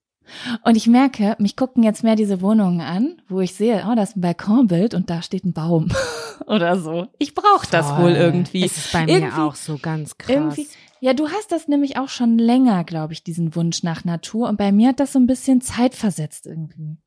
Und ich merke, mich gucken jetzt mehr diese Wohnungen an, wo ich sehe, oh, da ist ein Balkonbild und da steht ein Baum (laughs) oder so. Ich brauche das wohl irgendwie. Es ist bei Irgendwie- mir auch so ganz krass. Ja, du hast das nämlich auch schon länger, glaube ich, diesen Wunsch nach Natur. Und bei mir hat das so ein bisschen zeitversetzt irgendwie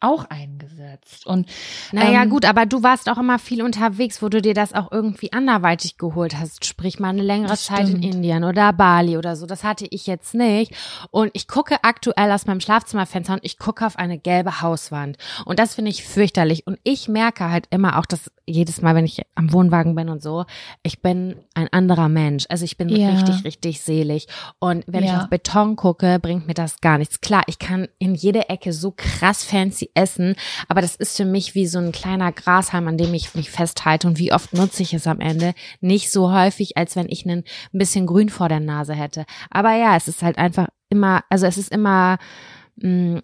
auch eingesetzt. Und Naja, ähm, gut, aber du warst auch immer viel unterwegs, wo du dir das auch irgendwie anderweitig geholt hast. Sprich mal eine längere Zeit in stimmt. Indien oder Bali oder so. Das hatte ich jetzt nicht. Und ich gucke aktuell aus meinem Schlafzimmerfenster und ich gucke auf eine gelbe Hauswand. Und das finde ich fürchterlich. Und ich merke halt immer auch, dass jedes Mal, wenn ich am Wohnwagen bin und so, ich bin ein anderer Mensch. Also ich bin Ja. richtig, richtig selig. Und wenn ich Ja. auf Beton gucke, bringt mir das gar nichts. Klar, ich kann in jede Ecke so krass fancy essen, aber das ist für mich wie so ein kleiner Grashalm, an dem ich mich festhalte. Und wie oft nutze ich es am Ende? Nicht so häufig, als wenn ich einen, ein bisschen Grün vor der Nase hätte. Aber ja, es ist halt einfach immer, also es ist immer, mh,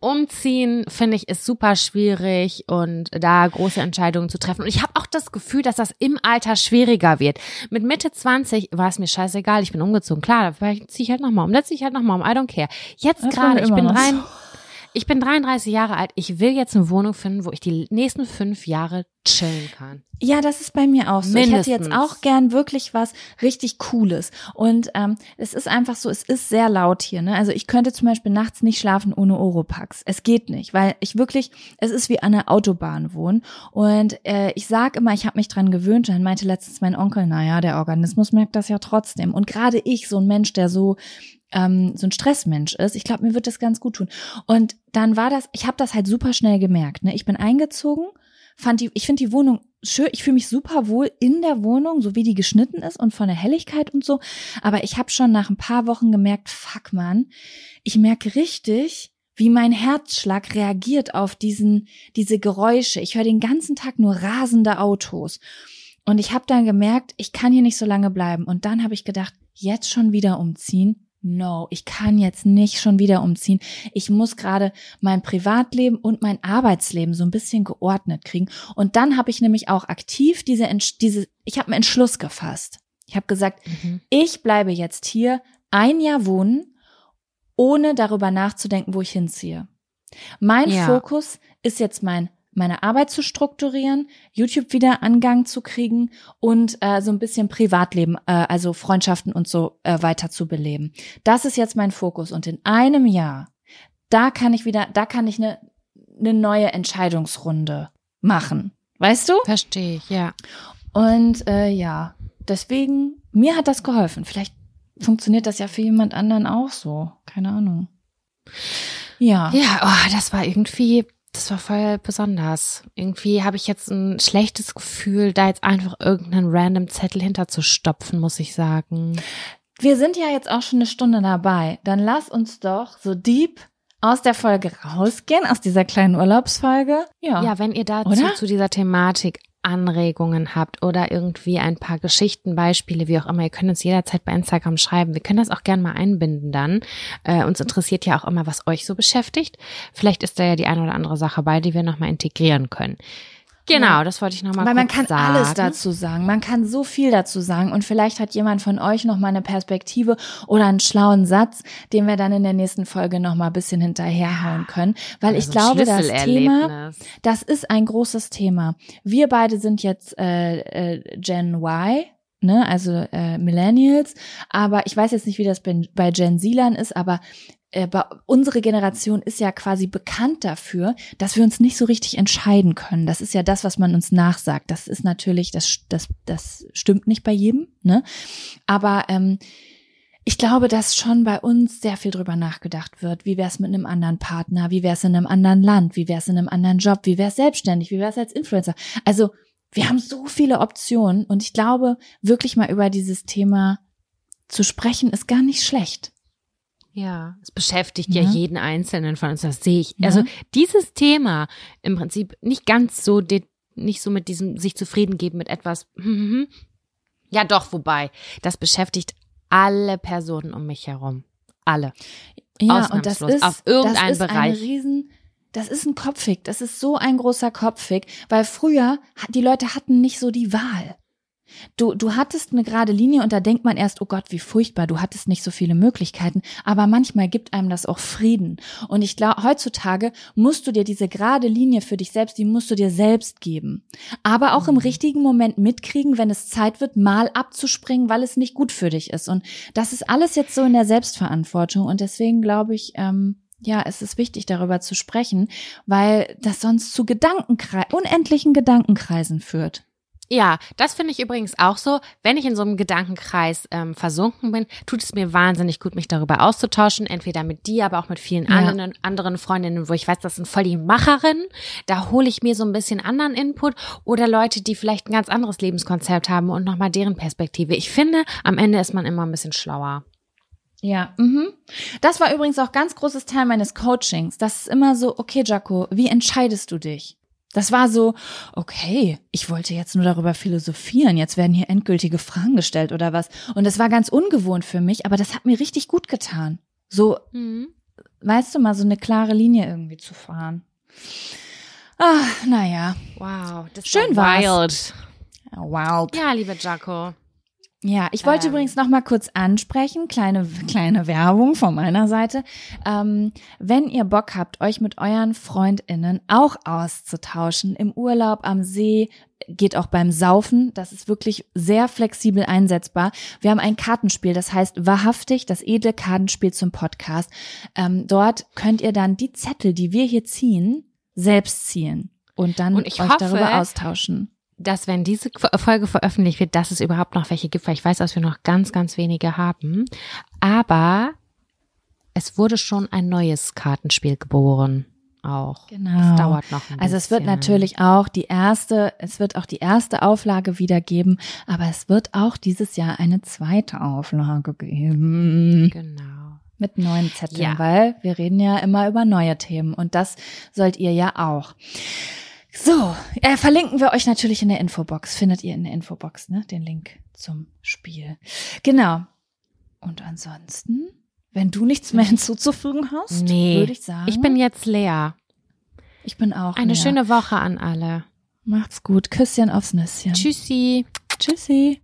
Umziehen finde ich ist super schwierig und da große Entscheidungen zu treffen. Und ich habe auch das Gefühl, dass das im Alter schwieriger wird. Mit Mitte 20 war es mir scheißegal, ich bin umgezogen. Klar, vielleicht ziehe ich halt nochmal um, dann ziehe ich halt nochmal um, I don't care. Jetzt gerade, ich bin rein, Ich bin 33 Jahre alt. Ich will jetzt eine Wohnung finden, wo ich die nächsten fünf Jahre chillen kann. Ja, das ist bei mir auch so. Ich hätte jetzt Mindestens. auch gern wirklich was richtig Cooles. Und ähm, es ist einfach so, es ist sehr laut hier. Ne? Also ich könnte zum Beispiel nachts nicht schlafen ohne Oropax. Es geht nicht, weil ich wirklich, es ist wie an der Autobahn wohnen. Und äh, ich sag immer, ich habe mich dran gewöhnt. Dann meinte letztens mein Onkel, naja, der Organismus merkt das ja trotzdem. Und gerade ich, so ein Mensch, der so ähm, so ein Stressmensch ist, ich glaube, mir wird das ganz gut tun. Und dann war das, ich habe das halt super schnell gemerkt. Ne? Ich bin eingezogen, fand die, ich finde die Wohnung schön, ich fühle mich super wohl in der Wohnung, so wie die geschnitten ist und von der Helligkeit und so. Aber ich habe schon nach ein paar Wochen gemerkt, fuck man, ich merke richtig, wie mein Herzschlag reagiert auf diesen, diese Geräusche. Ich höre den ganzen Tag nur rasende Autos. Und ich habe dann gemerkt, ich kann hier nicht so lange bleiben. Und dann habe ich gedacht, jetzt schon wieder umziehen? No, ich kann jetzt nicht schon wieder umziehen. Ich muss gerade mein Privatleben und mein Arbeitsleben so ein bisschen geordnet kriegen. Und dann habe ich nämlich auch aktiv diese, diese ich habe einen Entschluss gefasst. Ich habe gesagt, ich bleibe jetzt hier ein Jahr wohnen, ohne darüber nachzudenken, wo ich hinziehe. Mein Ja. Fokus ist jetzt mein meine Arbeit zu strukturieren, YouTube wieder Angang zu kriegen und äh, so ein bisschen Privatleben, äh, also Freundschaften und so äh, weiter zu beleben. Das ist jetzt mein Fokus und in einem Jahr, da kann ich wieder, da kann ich eine eine neue Entscheidungsrunde machen, weißt du? Verstehe ich, ja. Und äh, ja, deswegen mir hat das geholfen. Vielleicht funktioniert das ja für jemand anderen auch so, keine Ahnung. Ja. Ja, oh, das war irgendwie, das war voll besonders. Irgendwie habe ich jetzt ein schlechtes Gefühl, da jetzt einfach irgendeinen random Zettel hinterzustopfen, muss ich sagen. Wir sind ja jetzt auch schon eine Stunde dabei. Dann lass uns doch so deep aus der Folge rausgehen, aus dieser kleinen Urlaubsfolge. Ja. Ja, wenn ihr dazu Oder? zu dieser Thematik Anregungen habt oder irgendwie ein paar Geschichten, Beispiele, wie auch immer, ihr könnt uns jederzeit bei Instagram schreiben. Wir können das auch gerne mal einbinden dann. Äh, uns interessiert ja auch immer, was euch so beschäftigt. Vielleicht ist da ja die eine oder andere Sache bei, die wir nochmal integrieren können. Genau, das wollte ich nochmal Weil kurz man kann sagen. alles dazu sagen. Man kann so viel dazu sagen. Und vielleicht hat jemand von euch noch mal eine Perspektive oder einen schlauen Satz, den wir dann in der nächsten Folge noch mal ein bisschen hinterherhauen können. Weil Oder ich glaube, das Thema, das ist ein großes Thema. Wir beide sind jetzt äh, äh, Gen Y. Ne, also äh, Millennials, aber ich weiß jetzt nicht, wie das bei, Gen Zlern ist, aber äh, unsere Generation ist ja quasi bekannt dafür, dass wir uns nicht so richtig entscheiden können. Das ist ja das, was man uns nachsagt. Das ist natürlich, das, das, das stimmt nicht bei jedem, ne? Aber ähm, ich glaube, dass schon bei uns sehr viel drüber nachgedacht wird. Wie wär's mit einem anderen Partner? Wie wär's in einem anderen Land? Wie wär's in einem anderen Job? Wie wär's selbstständig? Wie wär's als Influencer? Also, wir haben so viele Optionen und ich glaube, wirklich mal über dieses Thema zu sprechen, ist gar nicht schlecht. Ja, es beschäftigt ja, Ja. jeden Einzelnen von uns, das sehe ich. Ja. Also dieses Thema im Prinzip nicht ganz so, nicht so mit diesem sich zufrieden geben mit etwas. (laughs) Ja, doch, wobei, das beschäftigt alle Personen um mich herum. Alle. Ja, und das ist, Auf irgendeinen das ist Bereich. Eine riesen, das ist ein Kopfig. Das ist so ein großer Kopfig, weil früher die Leute hatten nicht so die Wahl. Du, du hattest eine gerade Linie und da denkt man erst, oh Gott, wie furchtbar, du hattest nicht so viele Möglichkeiten. Aber manchmal gibt einem das auch Frieden. Und ich glaube, heutzutage musst du dir diese gerade Linie für dich selbst, die musst du dir selbst geben. Aber auch Mhm. im richtigen Moment mitkriegen, wenn es Zeit wird, mal abzuspringen, weil es nicht gut für dich ist. Und das ist alles jetzt so in der Selbstverantwortung. Und deswegen glaube ich, ähm, ja, es ist wichtig, darüber zu sprechen, weil das sonst zu Gedankenkreisen, unendlichen Gedankenkreisen führt. Ja, das finde ich übrigens auch so. Wenn ich in so einem Gedankenkreis ähm, versunken bin, tut es mir wahnsinnig gut, mich darüber auszutauschen. Entweder mit dir, aber auch mit vielen Ja. anderen, anderen Freundinnen, wo ich weiß, das sind voll die Macherinnen. Da hole ich mir so ein bisschen anderen Input. Oder Leute, die vielleicht ein ganz anderes Lebenskonzept haben und nochmal deren Perspektive. Ich finde, am Ende ist man immer ein bisschen schlauer. Ja, mhm. Das war übrigens auch ganz großes Teil meines Coachings. Das ist immer so, okay, Jaco, wie entscheidest du dich? Das war so, okay, ich wollte jetzt nur darüber philosophieren, jetzt werden hier endgültige Fragen gestellt oder was. Und das war ganz ungewohnt für mich, aber das hat mir richtig gut getan. So, weißt du, mal so eine klare Linie irgendwie zu fahren. Ah, naja. Wow, das Schön war war's. wild. Wow. Ja, liebe Jaco. Ja, ich wollte Ähm. übrigens noch mal kurz ansprechen, kleine, kleine Werbung von meiner Seite. Ähm, wenn ihr Bock habt, euch mit euren FreundInnen auch auszutauschen, im Urlaub, am See, geht auch beim Saufen, das ist wirklich sehr flexibel einsetzbar. Wir haben ein Kartenspiel, das heißt wahrhaftig, das edle Kartenspiel zum Podcast. Ähm, dort könnt ihr dann die Zettel, die wir hier ziehen, selbst ziehen und dann Und euch hoffe, darüber austauschen. Dass wenn diese Folge veröffentlicht wird, dass es überhaupt noch welche gibt, weil ich weiß, dass wir noch ganz, ganz wenige haben. Aber es wurde schon ein neues Kartenspiel geboren. Auch. Genau. Es dauert noch ein Also es wird bisschen. natürlich auch die erste, es wird auch die erste Auflage wieder geben, aber es wird auch dieses Jahr eine zweite Auflage geben. Genau. Mit neuen Zetteln, Ja. weil wir reden ja immer über neue Themen und das sollt ihr ja auch. So, äh, verlinken wir euch natürlich in der Infobox. Findet ihr in der Infobox, ne? Den Link zum Spiel. Genau. Und ansonsten, wenn du nichts mehr hinzuzufügen hast, Nee. würde ich sagen. Ich bin jetzt leer. ich bin auch. Eine leer. schöne Woche an alle. Macht's gut. Küsschen aufs Nüsschen. Tschüssi. Tschüssi.